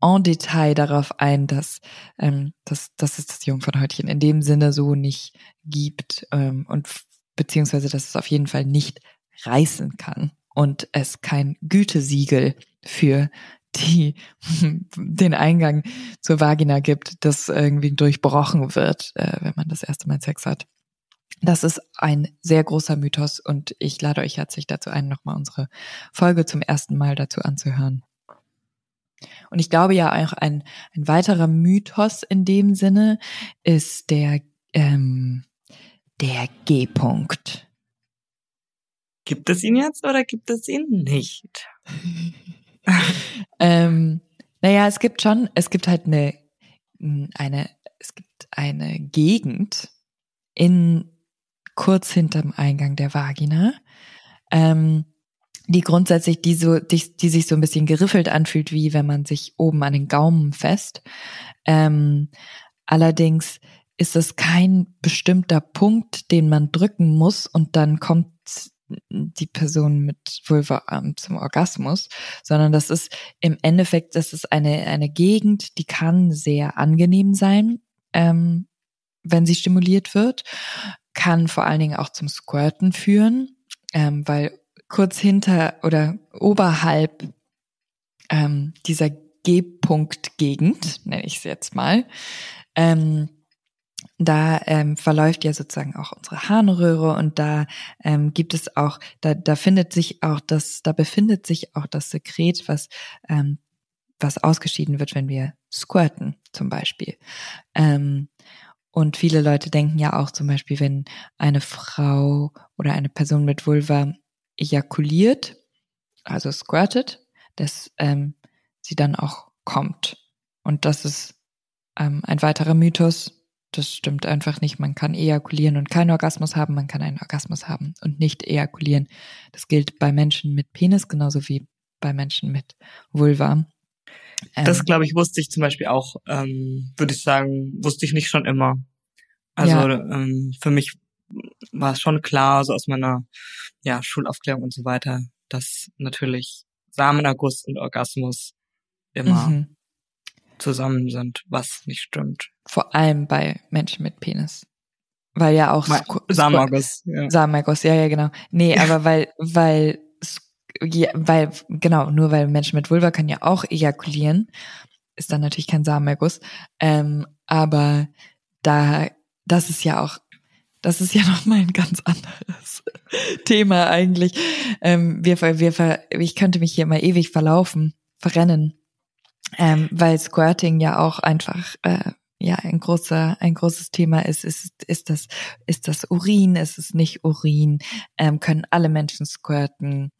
en Detail darauf ein, dass, ähm, dass, dass es das Jungfernhäutchen in dem Sinne so nicht gibt ähm, und beziehungsweise dass es auf jeden Fall nicht reißen kann und es kein Gütesiegel für die *laughs* den Eingang zur Vagina gibt, das irgendwie durchbrochen wird, äh, wenn man das erste Mal Sex hat. Das ist ein sehr großer Mythos und ich lade euch herzlich dazu ein, nochmal unsere Folge zum ersten Mal dazu anzuhören. Und ich glaube ja auch ein, ein weiterer Mythos in dem Sinne ist der ähm, der G-Punkt. Gibt es ihn jetzt oder gibt es ihn nicht? *laughs* ähm, naja, es gibt schon, es gibt halt eine, eine, es gibt eine Gegend in kurz hinterm Eingang der Vagina, ähm, die grundsätzlich die so, die, die sich so ein bisschen geriffelt anfühlt, wie wenn man sich oben an den Gaumen fest. Ähm, allerdings ist es kein bestimmter Punkt, den man drücken muss und dann kommt die Person mit Vulva zum Orgasmus, sondern das ist im Endeffekt, das ist eine, eine Gegend, die kann sehr angenehm sein, ähm, wenn sie stimuliert wird. kann vor allen Dingen auch zum Squirten führen, ähm, weil kurz hinter oder oberhalb ähm, dieser G-Punkt-Gegend, nenne ich es jetzt mal, ähm, da ähm, verläuft ja sozusagen auch unsere Harnröhre und da ähm, gibt es auch, da, da findet sich auch das, da befindet sich auch das Sekret, was ähm, was ausgeschieden wird, wenn wir squirten zum Beispiel. Ähm, und viele Leute denken ja auch zum Beispiel, wenn eine Frau oder eine Person mit Vulva ejakuliert, also squirtet, dass ähm, sie dann auch kommt. Und das ist ähm, ein weiterer Mythos. Das stimmt einfach nicht. Man kann ejakulieren und keinen Orgasmus haben, man kann einen Orgasmus haben und nicht ejakulieren. Das gilt bei Menschen mit Penis genauso wie bei Menschen mit Vulva. Ähm, das, glaube ich, wusste ich zum Beispiel auch, ähm, würde ich sagen, wusste ich nicht schon immer. Also ja. ähm, für mich war es schon klar, so aus meiner ja, Schulaufklärung und so weiter, dass natürlich Samenerguss und Orgasmus immer mhm. Zusammen sind, was nicht stimmt. Vor allem bei Menschen mit Penis. Weil ja auch Samenerguss. Ja. Samenerguss, ja, ja, genau. Nee, aber weil, weil ja, weil, genau, nur weil Menschen mit Vulva können ja auch ejakulieren, ist dann natürlich kein Samenerguss. Ähm, aber da, das ist ja auch, das ist ja *laughs* nochmal ein ganz anderes *laughs* Thema eigentlich. Ähm, wir, wir, ich könnte mich hier mal ewig verlaufen, verrennen, ähm, weil Squirting ja auch einfach äh, ja ein großer ein großes Thema ist ist ist das ist das Urin ist es nicht Urin? Ähm, können alle Menschen squirten?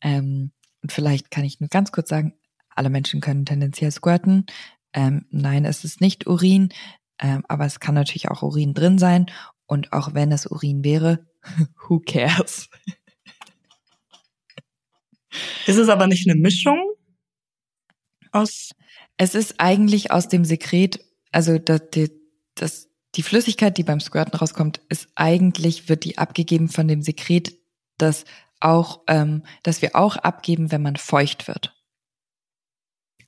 Ähm, und vielleicht kann ich nur ganz kurz sagen alle Menschen können tendenziell squirten. Ähm, nein es ist nicht Urin. Ähm, aber es kann natürlich auch Urin drin sein. Und auch wenn es Urin wäre *laughs* who cares? Ist es aber nicht eine Mischung aus es ist eigentlich aus dem Sekret also das, die, das, die Flüssigkeit, die beim Squirten rauskommt, ist eigentlich, wird die abgegeben von dem Sekret, das auch, ähm, das wir auch abgeben, wenn man feucht wird.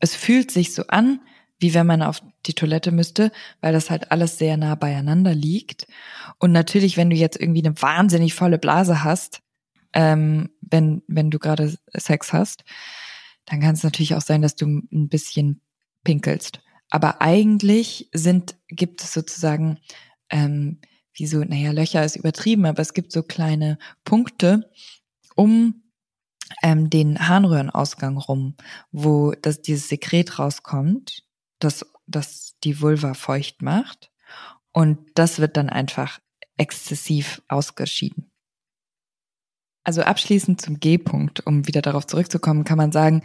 Es fühlt sich so an, wie wenn man auf die Toilette müsste, weil das halt alles sehr nah beieinander liegt. Und natürlich, wenn du jetzt irgendwie eine wahnsinnig volle Blase hast, ähm, wenn, wenn du gerade Sex hast, dann kann es natürlich auch sein, dass du ein bisschen pinkelst. Aber eigentlich sind, gibt es sozusagen, ähm, wie so, naja, Löcher ist übertrieben, aber es gibt so kleine Punkte um ähm, den Harnröhrenausgang rum, wo das, dieses Sekret rauskommt, das, das die Vulva feucht macht. Und das wird dann einfach exzessiv ausgeschieden. Also abschließend zum G-Punkt, um wieder darauf zurückzukommen, kann man sagen,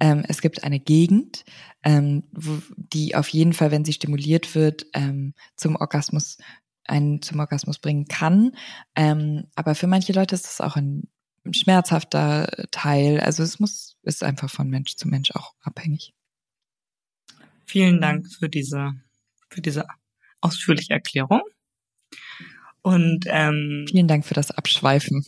ähm, es gibt eine Gegend, ähm, wo, die auf jeden Fall, wenn sie stimuliert wird, ähm, zum Orgasmus einen zum Orgasmus bringen kann. Ähm, aber für manche Leute ist das auch ein schmerzhafter Teil. Also es muss, ist einfach von Mensch zu Mensch auch abhängig. Vielen Dank für diese, für diese ausführliche Erklärung. Und ähm, vielen Dank für das Abschweifen.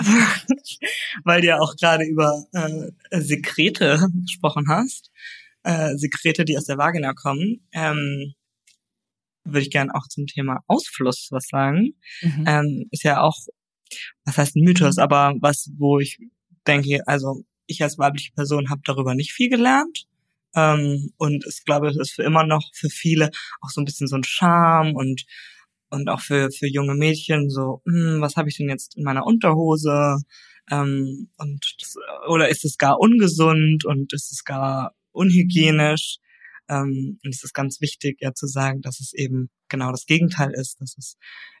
*laughs* weil du ja auch gerade über äh, Sekrete gesprochen hast, äh, Sekrete, die aus der Vagina kommen, ähm, würde ich gerne auch zum Thema Ausfluss was sagen. Mhm. Ähm, ist ja auch, was heißt ein Mythos, aber was, wo ich denke, also ich als weibliche Person habe darüber nicht viel gelernt. Ähm, und ich glaube, es ist für immer noch für viele auch so ein bisschen so ein Charme und und auch für, für junge Mädchen so, hm, was habe ich denn jetzt in meiner Unterhose? Ähm, und das, oder ist es gar ungesund und ist es gar unhygienisch? Ähm, und es ist ganz wichtig, ja zu sagen, dass es eben genau das Gegenteil ist, dass es,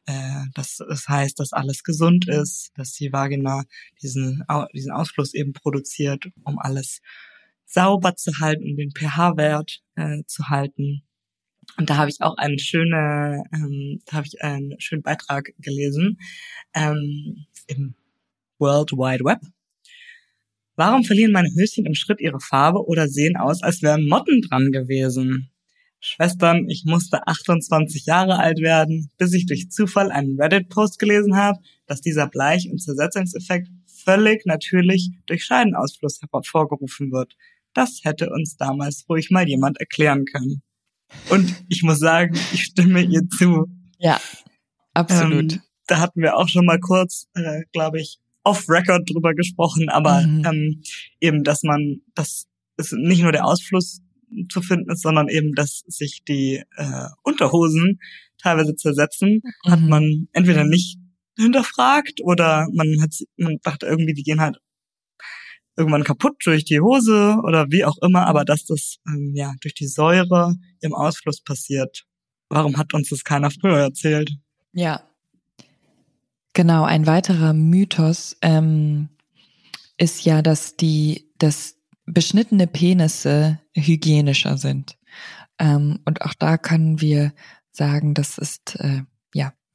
äh, dass es heißt, dass alles gesund ist, dass die Vagina diesen, diesen Ausfluss eben produziert, um alles sauber zu halten, um den pH-Wert äh, zu halten. Und da habe ich auch einen schönen, ähm, da habe ich einen schönen Beitrag gelesen ähm, im World Wide Web. Warum verlieren meine Höschen im Schritt ihre Farbe oder sehen aus, als wären Motten dran gewesen? Schwestern, ich musste 28 Jahre alt werden, bis ich durch Zufall einen Reddit-Post gelesen habe, dass dieser Bleich- und Zersetzungseffekt völlig natürlich durch Scheidenausfluss hervorgerufen wird. Das hätte uns damals ruhig mal jemand erklären können. Und ich muss sagen, ich stimme ihr zu. Ja, absolut. Ähm, da hatten wir auch schon mal kurz, äh, glaube ich, off-Record drüber gesprochen, aber mhm. ähm, eben, dass man, dass es nicht nur der Ausfluss zu finden ist, sondern eben, dass sich die äh, Unterhosen teilweise zersetzen, mhm. hat man entweder nicht hinterfragt oder man hat man dachte irgendwie, die gehen halt irgendwann kaputt durch die Hose oder wie auch immer, aber dass das ähm, ja durch die Säure im Ausfluss passiert. Warum hat uns das keiner früher erzählt? Ja, Genau, ein weiterer Mythos ähm, ist ja, dass die, dass beschnittene Penisse hygienischer sind. Ähm, und auch da können wir sagen, das ist äh,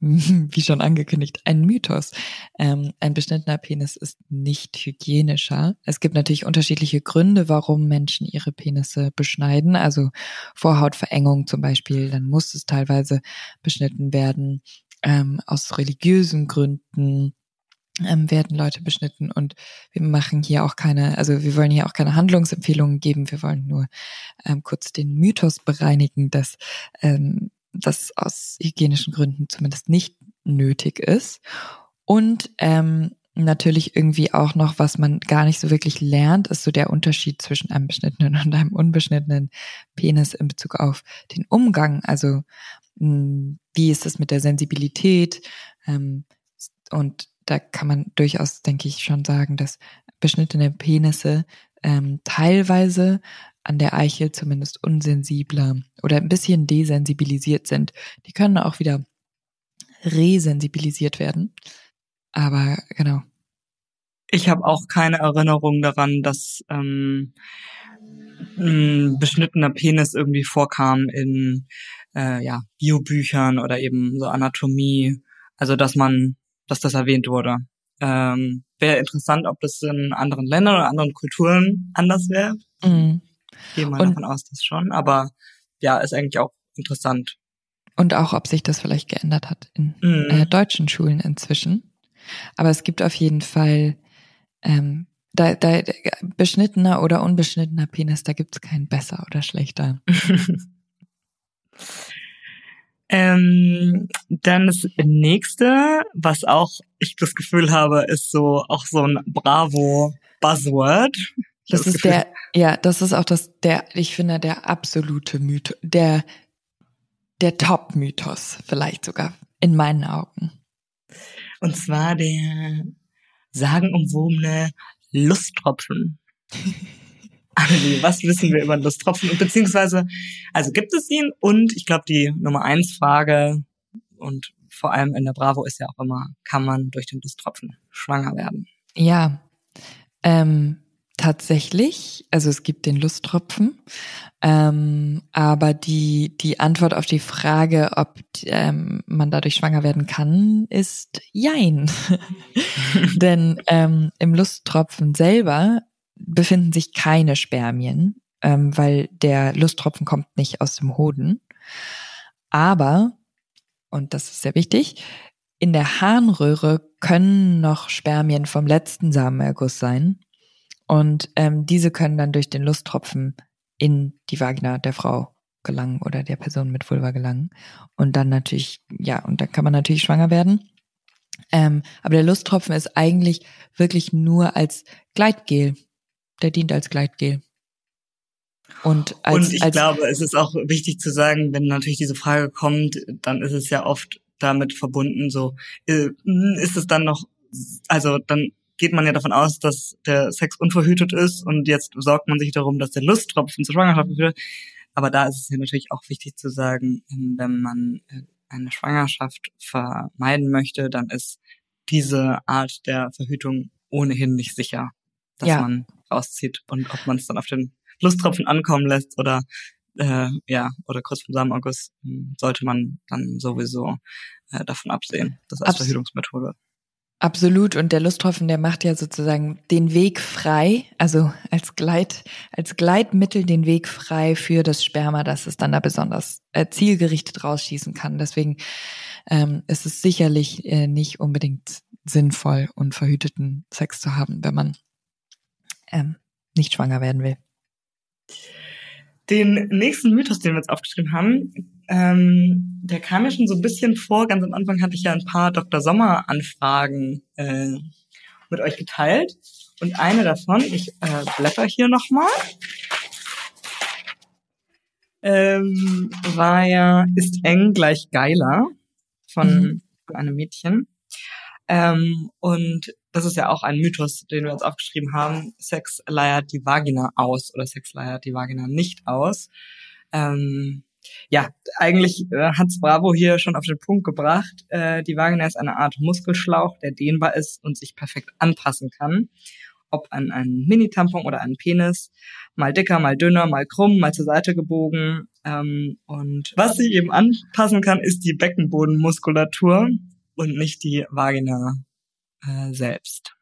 *laughs* wie schon angekündigt, ein Mythos. Ähm, ein beschnittener Penis ist nicht hygienischer. Es gibt natürlich unterschiedliche Gründe, warum Menschen ihre Penisse beschneiden. Also Vorhautverengung zum Beispiel, dann muss es teilweise beschnitten werden ähm, aus religiösen Gründen ähm, werden Leute beschnitten und wir machen hier auch keine, also wir wollen hier auch keine Handlungsempfehlungen geben, wir wollen nur ähm, kurz den Mythos bereinigen, dass ähm, das aus hygienischen Gründen zumindest nicht nötig ist. Und ähm, natürlich irgendwie auch noch, was man gar nicht so wirklich lernt, ist so der Unterschied zwischen einem beschnittenen *laughs* und einem unbeschnittenen Penis in Bezug auf den Umgang. Also hm, wie ist es mit der Sensibilität? Ähm, und da kann man durchaus, denke ich, schon sagen, dass beschnittene Penisse ähm, teilweise an der Eichel zumindest unsensibler oder ein bisschen desensibilisiert sind. Die können auch wieder resensibilisiert werden. Aber genau. Ich habe auch keine Erinnerung daran, dass ähm, ein beschnittener Penis irgendwie vorkam in äh, ja, Biobüchern oder eben so Anatomie. Also dass man, dass das erwähnt wurde. Ähm, wäre interessant, ob das in anderen Ländern oder anderen Kulturen anders wäre. Mhm. Gehe mal davon aus, dass schon. Aber ja, ist eigentlich auch interessant. Und auch, ob sich das vielleicht geändert hat in mhm. äh, deutschen Schulen inzwischen. Aber es gibt auf jeden Fall ähm, da, da, beschnittener oder unbeschnittener Penis, da gibt's keinen besser oder schlechter. *laughs* ähm, dann das nächste, was auch ich das Gefühl habe, ist so auch so ein Bravo Buzzword. Das, ist der, ja, das ist auch das, der, ich finde, der absolute Mythos, der, der Top-Mythos, vielleicht sogar, in meinen Augen. Und zwar der sagenumwobene Lusttropfen. *laughs* Anni, was wissen wir über Lusttropfen? Und beziehungsweise, also gibt es ihn? Und ich glaube, die Nummer eins Frage und vor allem in der Bravo ist ja auch immer, kann man durch den Lusttropfen schwanger werden? Ja, ähm, tatsächlich. Also es gibt den Lusttropfen, ähm, aber die die Antwort auf die Frage, ob ähm, man dadurch schwanger werden kann, ist Jein. *laughs* Denn ähm, im Lusttropfen selber befinden sich keine Spermien, ähm, weil der Lusttropfen kommt nicht aus dem Hoden. Aber, und das ist sehr wichtig, in der Harnröhre können noch Spermien vom letzten Samenerguss sein. Und ähm, diese können dann durch den Lusttropfen in die Vagina der Frau gelangen oder der Person mit Vulva gelangen. Und dann natürlich, ja, und dann kann man natürlich schwanger werden. Ähm, aber der Lusttropfen ist eigentlich wirklich nur als Gleitgel. Der dient als Gleitgel. Und, als, und ich als, glaube, es ist auch wichtig zu sagen, wenn natürlich diese Frage kommt, dann ist es ja oft damit verbunden, so, äh, ist es dann noch, also dann geht man ja davon aus, dass der Sex unverhütet ist und jetzt sorgt man sich darum, dass der Lusttropfen zur Schwangerschaft führt. Aber da ist es ja natürlich auch wichtig zu sagen, ähm, wenn man äh, eine Schwangerschaft vermeiden möchte, dann ist diese Art der Verhütung ohnehin nicht sicher, dass ja. man rauszieht und ob man es dann auf den Lusttropfen ankommen lässt oder äh, ja oder kurz vor Samenaugust hm, sollte man dann sowieso äh, davon absehen, das als Abs Verhütungsmethode. Absolut. Und der Lusttropfen, der macht ja sozusagen den Weg frei, also als Gleit, als Gleitmittel den Weg frei für das Sperma, dass es dann da besonders äh, zielgerichtet rausschießen kann. Deswegen ähm, ist es sicherlich äh, nicht unbedingt sinnvoll, unverhüteten Sex zu haben, wenn man ähm, nicht schwanger werden will. Den nächsten Mythos, den wir jetzt aufgeschrieben haben, ähm, der kam mir schon so ein bisschen vor. Ganz am Anfang hatte ich ja ein paar Dr. Sommer-Anfragen äh, mit euch geteilt. Und eine davon, ich äh, blätter hier nochmal, ähm, war ja, ist eng gleich geiler von mhm. einem Mädchen. Ähm, und das ist ja auch ein Mythos, den wir uns aufgeschrieben haben. Sex leiert die Vagina aus oder Sex leiert die Vagina nicht aus. Ähm, ja, eigentlich äh, hat's Bravo hier schon auf den Punkt gebracht. Äh, die Vagina ist eine Art Muskelschlauch, der dehnbar ist und sich perfekt anpassen kann. Ob an einen Mini-Tampon oder einen Penis. Mal dicker, mal dünner, mal krumm, mal zur Seite gebogen. Ähm, und was sich eben anpassen kann, ist die Beckenbodenmuskulatur und nicht die Vagina äh, selbst.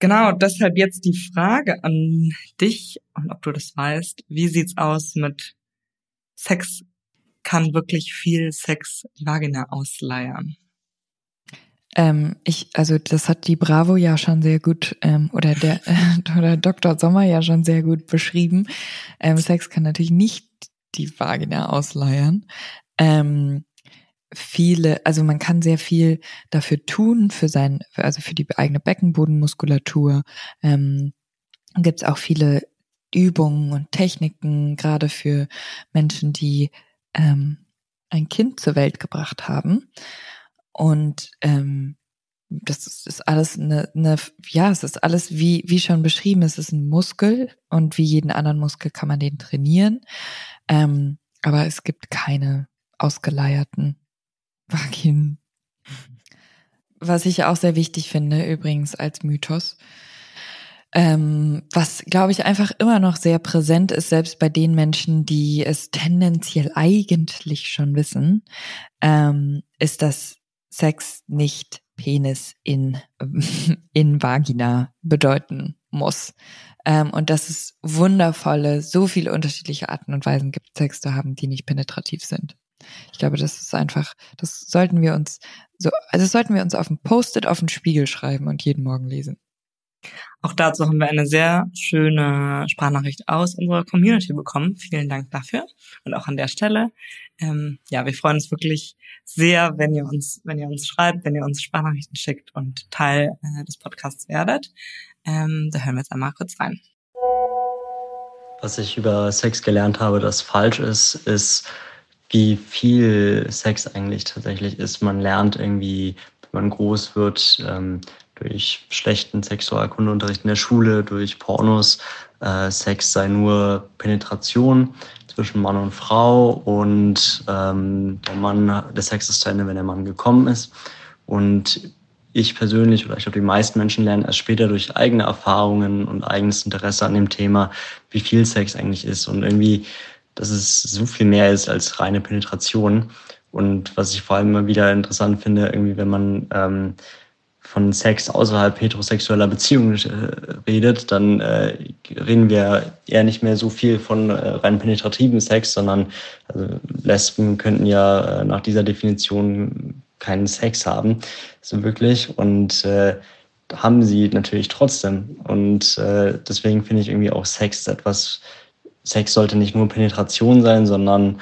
Genau, deshalb jetzt die Frage an dich und ob du das weißt. Wie sieht's aus mit Sex? Kann wirklich viel Sex Vagina ausleiern? Ähm, ich, also das hat die Bravo ja schon sehr gut ähm, oder der äh, *laughs* oder Dr. Sommer ja schon sehr gut beschrieben. Ähm, Sex kann natürlich nicht die Vagina ausleiern. Ähm, viele, also man kann sehr viel dafür tun, für sein, also für die eigene Beckenbodenmuskulatur. Ähm, Gibt es auch viele Übungen und Techniken, gerade für Menschen, die ähm, ein Kind zur Welt gebracht haben. Und ähm, das ist, ist alles eine, eine, ja, es ist alles wie, wie schon beschrieben, es ist ein Muskel und wie jeden anderen Muskel kann man den trainieren. Ähm, aber es gibt keine ausgeleierten Vaginen. Was ich auch sehr wichtig finde, übrigens als Mythos. Ähm, was, glaube ich, einfach immer noch sehr präsent ist, selbst bei den Menschen, die es tendenziell eigentlich schon wissen, ähm, ist, dass Sex nicht Penis in, *laughs* in Vagina bedeuten muss. Ähm, und dass es wundervolle, so viele unterschiedliche Arten und Weisen gibt, Sex zu haben, die nicht penetrativ sind. Ich glaube, das ist einfach, das sollten wir uns so, also sollten wir uns auf ein Post-it auf den Spiegel schreiben und jeden Morgen lesen. Auch dazu haben wir eine sehr schöne Sprachnachricht aus unserer Community bekommen. Vielen Dank dafür. Und auch an der Stelle. Ähm, ja, wir freuen uns wirklich sehr, wenn ihr uns, wenn ihr uns schreibt, wenn ihr uns Sprachnachrichten schickt und Teil äh, des Podcasts werdet. Ähm, da hören wir jetzt einmal kurz rein. Was ich über Sex gelernt habe, das falsch ist, ist, wie viel Sex eigentlich tatsächlich ist. Man lernt irgendwie, wenn man groß wird, ähm, durch schlechten Sexualkundeunterricht in der Schule, durch Pornos, äh, Sex sei nur Penetration zwischen Mann und Frau und ähm, der Mann, der Sex ist zu Ende, wenn der Mann gekommen ist. Und ich persönlich oder ich glaube die meisten Menschen lernen erst später durch eigene Erfahrungen und eigenes Interesse an dem Thema, wie viel Sex eigentlich ist und irgendwie dass es so viel mehr ist als reine Penetration. Und was ich vor allem immer wieder interessant finde, irgendwie, wenn man ähm, von Sex außerhalb heterosexueller Beziehungen äh, redet, dann äh, reden wir eher nicht mehr so viel von äh, rein penetrativen Sex, sondern also Lesben könnten ja äh, nach dieser Definition keinen Sex haben, so wirklich. Und äh, haben sie natürlich trotzdem. Und äh, deswegen finde ich irgendwie auch Sex etwas, Sex sollte nicht nur Penetration sein, sondern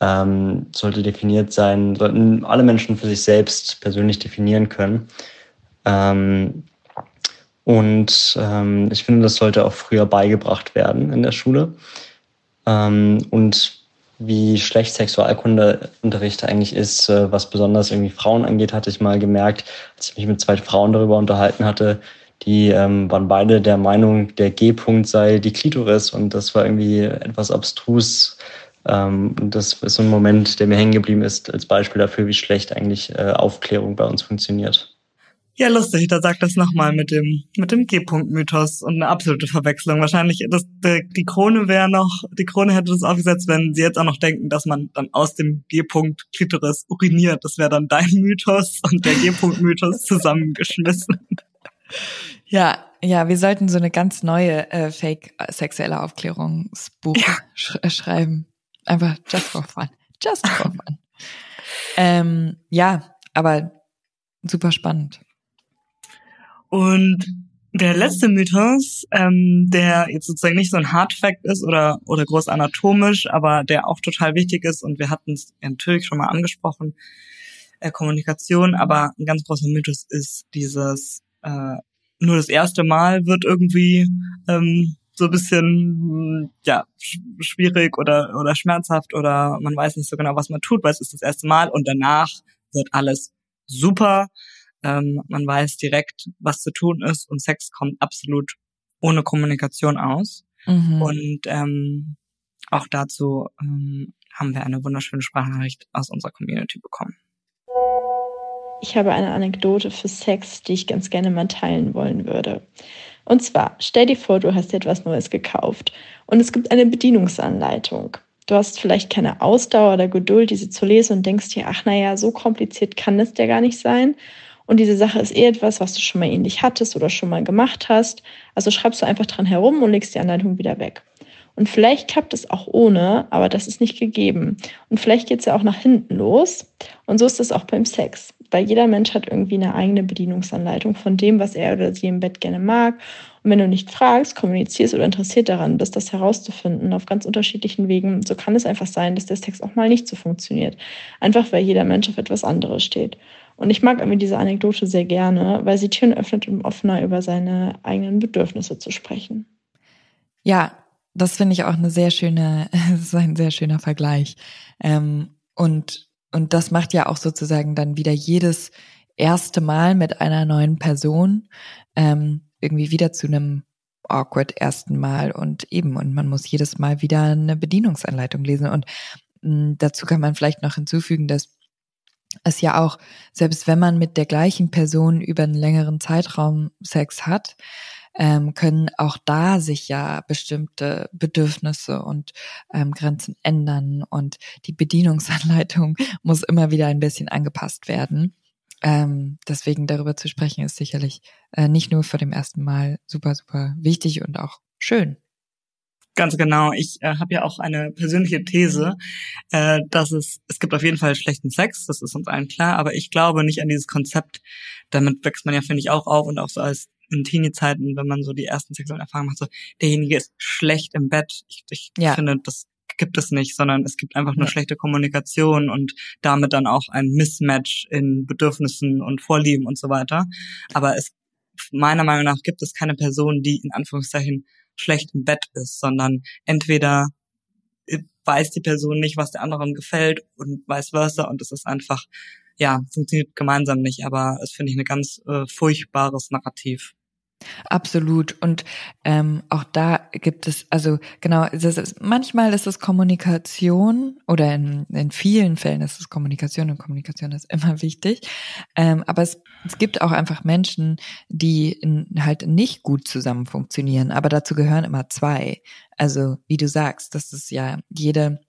ähm, sollte definiert sein, sollten alle Menschen für sich selbst persönlich definieren können. Ähm, und ähm, ich finde, das sollte auch früher beigebracht werden in der Schule. Ähm, und wie schlecht Sexualkundeunterricht eigentlich ist, äh, was besonders irgendwie Frauen angeht, hatte ich mal gemerkt, als ich mich mit zwei Frauen darüber unterhalten hatte, die ähm, waren beide der Meinung, der G-Punkt sei die Klitoris und das war irgendwie etwas abstrus. Ähm, und das ist so ein Moment, der mir hängen geblieben ist, als Beispiel dafür, wie schlecht eigentlich äh, Aufklärung bei uns funktioniert. Ja, lustig, da sagt das nochmal mit dem, mit dem G-Punkt-Mythos und eine absolute Verwechslung. Wahrscheinlich, das, die Krone wäre noch, die Krone hätte das aufgesetzt, wenn sie jetzt auch noch denken, dass man dann aus dem G-Punkt Klitoris uriniert. Das wäre dann dein Mythos und der G-Punkt-Mythos *laughs* zusammengeschmissen. Ja, ja, wir sollten so eine ganz neue äh, Fake-sexuelle Aufklärungsbuch ja. sch äh, schreiben. Einfach just for fun. Just for fun. ähm, ja, aber super spannend. Und Der letzte Mythos, ähm, der jetzt sozusagen nicht so ein Hard Fact ist oder, oder groß anatomisch, aber der auch total wichtig ist und wir hatten es natürlich schon mal angesprochen, äh, Kommunikation, aber ein ganz großer Mythos ist dieses, äh, nur das erste Mal wird irgendwie ähm, so ein bisschen ja schwierig oder oder schmerzhaft oder man weiß nicht so genau, was man tut, weil es ist das erste Mal und danach wird alles super. Ähm, man weiß direkt, was zu tun ist und Sex kommt absolut ohne Kommunikation aus. Mhm. Und ähm, auch dazu ähm, haben wir eine wunderschöne Sprachnachricht aus unserer Community bekommen. Ich habe eine Anekdote für Sex, die ich ganz gerne mal teilen wollen würde. Und zwar, stell dir vor, du hast dir etwas Neues gekauft und es gibt eine Bedienungsanleitung. Du hast vielleicht keine Ausdauer oder Geduld, diese zu lesen und denkst dir, ach naja, so kompliziert kann es ja gar nicht sein. Und diese Sache ist eh etwas, was du schon mal ähnlich hattest oder schon mal gemacht hast. Also schreibst du einfach dran herum und legst die Anleitung wieder weg. Und vielleicht klappt es auch ohne, aber das ist nicht gegeben. Und vielleicht geht es ja auch nach hinten los. Und so ist es auch beim Sex. Weil jeder Mensch hat irgendwie eine eigene Bedienungsanleitung von dem, was er oder sie im Bett gerne mag. Und wenn du nicht fragst, kommunizierst oder interessiert daran bist, das herauszufinden auf ganz unterschiedlichen Wegen, so kann es einfach sein, dass der Sex auch mal nicht so funktioniert. Einfach weil jeder Mensch auf etwas anderes steht. Und ich mag irgendwie diese Anekdote sehr gerne, weil sie Türen öffnet, um offener über seine eigenen Bedürfnisse zu sprechen. Ja, das finde ich auch eine sehr schöne, *laughs* das ist ein sehr schöner Vergleich. Ähm, und, und das macht ja auch sozusagen dann wieder jedes erste Mal mit einer neuen Person ähm, irgendwie wieder zu einem awkward ersten Mal und eben, und man muss jedes Mal wieder eine Bedienungsanleitung lesen. Und mh, mm, dazu kann man vielleicht noch hinzufügen, dass es ja auch, selbst wenn man mit der gleichen Person über einen längeren Zeitraum Sex hat, ähm, können auch da sich ja bestimmte Bedürfnisse und ähm, Grenzen ändern und die Bedienungsanleitung *laughs* muss immer wieder ein bisschen angepasst werden. Ähm, deswegen darüber zu sprechen ist sicherlich äh, nicht nur vor dem ersten Mal super, super wichtig und auch schön. Ganz genau. Ich äh, habe ja auch eine persönliche These, äh, dass es, es gibt auf jeden Fall schlechten Sex, das ist uns allen klar, aber ich glaube nicht an dieses Konzept. Damit wächst man ja, finde ich, auch auf und auch so als in Teenie-Zeiten, wenn man so die ersten sexuellen Erfahrungen macht, so derjenige ist schlecht im Bett. Ich, ich ja. finde, das gibt es nicht, sondern es gibt einfach nur ja. schlechte Kommunikation und damit dann auch ein Mismatch in Bedürfnissen und Vorlieben und so weiter. Aber es meiner Meinung nach gibt es keine Person, die in Anführungszeichen schlecht im Bett ist, sondern entweder weiß die Person nicht, was der anderen gefällt und vice versa und es ist einfach ja, funktioniert gemeinsam nicht, aber es finde ich ein ganz äh, furchtbares Narrativ. Absolut. Und ähm, auch da gibt es, also genau, ist, manchmal ist es Kommunikation oder in, in vielen Fällen ist es Kommunikation und Kommunikation ist immer *laughs* wichtig. Ähm, aber es, es gibt auch einfach Menschen, die in, halt nicht gut zusammen funktionieren, aber dazu gehören immer zwei. Also wie du sagst, das ist ja jede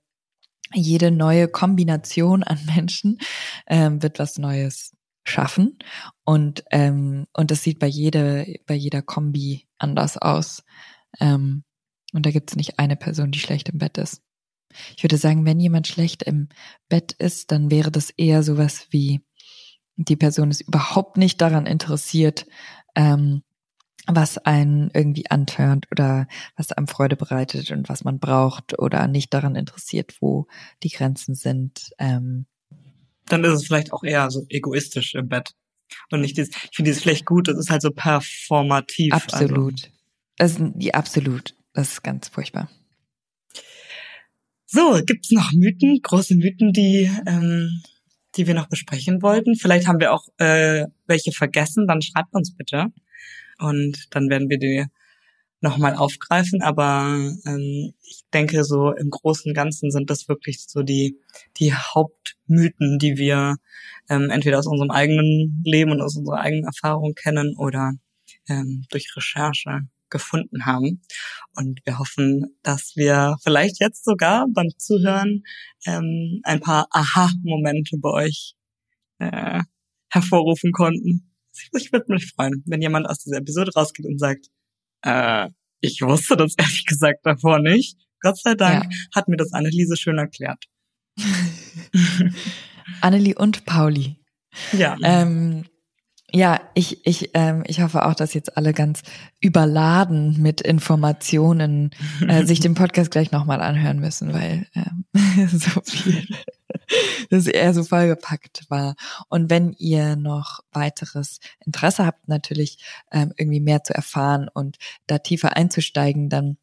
jede neue Kombination an *laughs* Menschen ähm, wird was Neues schaffen und ähm, und das sieht bei jeder bei jeder Kombi anders aus ähm, und da gibt es nicht eine Person, die schlecht im Bett ist. Ich würde sagen, wenn jemand schlecht im Bett ist, dann wäre das eher sowas wie die Person ist überhaupt nicht daran interessiert, ähm, was einen irgendwie antörnt oder was einem Freude bereitet und was man braucht oder nicht daran interessiert, wo die Grenzen sind. Ähm. Dann ist es vielleicht auch eher so egoistisch im Bett. Und nicht dieses, ich finde dieses vielleicht gut, das ist halt so performativ. Absolut. Also. Das ist, ja, absolut. Das ist ganz furchtbar. So, gibt's noch Mythen, große Mythen, die, ähm, die wir noch besprechen wollten? Vielleicht haben wir auch äh, welche vergessen, dann schreibt uns bitte und dann werden wir die nochmal aufgreifen. Aber ähm, ich denke, so im Großen und Ganzen sind das wirklich so die, die Hauptmythen, die wir ähm, entweder aus unserem eigenen Leben und aus unserer eigenen Erfahrung kennen oder ähm, durch Recherche gefunden haben. Und wir hoffen, dass wir vielleicht jetzt sogar beim Zuhören ähm, ein paar Aha-Momente bei euch äh, hervorrufen konnten. Ich würde mich freuen, wenn jemand aus dieser Episode rausgeht und sagt, äh, ich wusste das *laughs* ehrlich gesagt davor nicht. Gott sei Dank ja. hat mir das Anneliese schön erklärt. *laughs* Annelie und Pauli. Ja. Ähm, Ja, ich, ich, ähm, ich hoffe auch, dass jetzt alle ganz überladen mit Informationen äh, sich *laughs* den Podcast gleich nochmal anhören müssen, weil ähm, so viel, *laughs* das eher so vollgepackt war. Und wenn ihr noch weiteres Interesse habt, natürlich ähm, irgendwie mehr zu erfahren und da tiefer einzusteigen, dann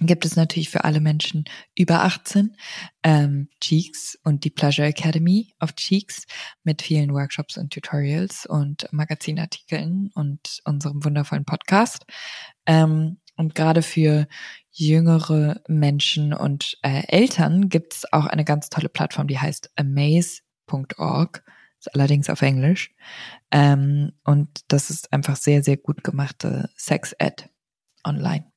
gibt es natürlich für alle Menschen über 18 ähm, Cheeks und die Pleasure Academy of Cheeks mit vielen Workshops und Tutorials und Magazinartikeln und unserem wundervollen Podcast. Ähm, und gerade für jüngere Menschen und äh, Eltern gibt es auch eine ganz tolle Plattform, die heißt amaze.org, ist allerdings auf Englisch. Ähm, und das ist einfach sehr, sehr gut gemachte Sex-Ed online.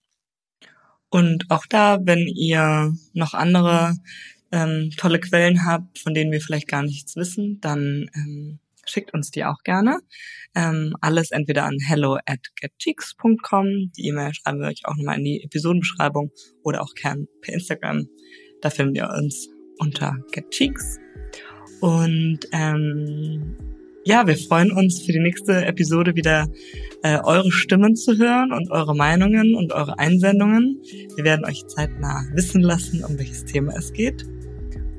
Und auch da, wenn ihr noch andere ähm, tolle Quellen habt, von denen wir vielleicht gar nichts wissen, dann ähm, schickt uns die auch gerne. Ähm, alles entweder an hello at getcheeks.com. Die E-Mail schreiben wir euch auch nochmal in die Episodenbeschreibung oder auch gern per Instagram. Da finden wir uns unter getcheeks. Und ähm, ja, wir freuen uns für die nächste Episode wieder äh, eure Stimmen zu hören und eure Meinungen und eure Einsendungen. Wir werden euch zeitnah wissen lassen, um welches Thema es geht.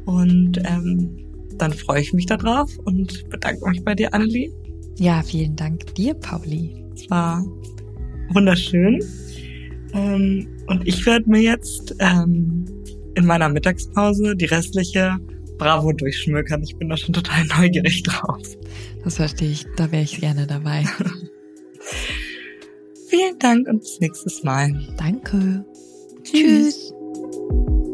Und ähm, dann freue ich mich darauf und bedanke mich bei dir, Annelie. Ja, vielen Dank dir, Pauli. Es war wunderschön. Ähm, und ich werde mir jetzt ähm, in meiner Mittagspause die restliche Bravo durchschmökern. Ich bin da schon total neugierig drauf. Das verstehe ich. Da wäre ich gerne dabei. *laughs* Vielen Dank und bis nächstes Mal. Danke. Tschüss. Tschüss.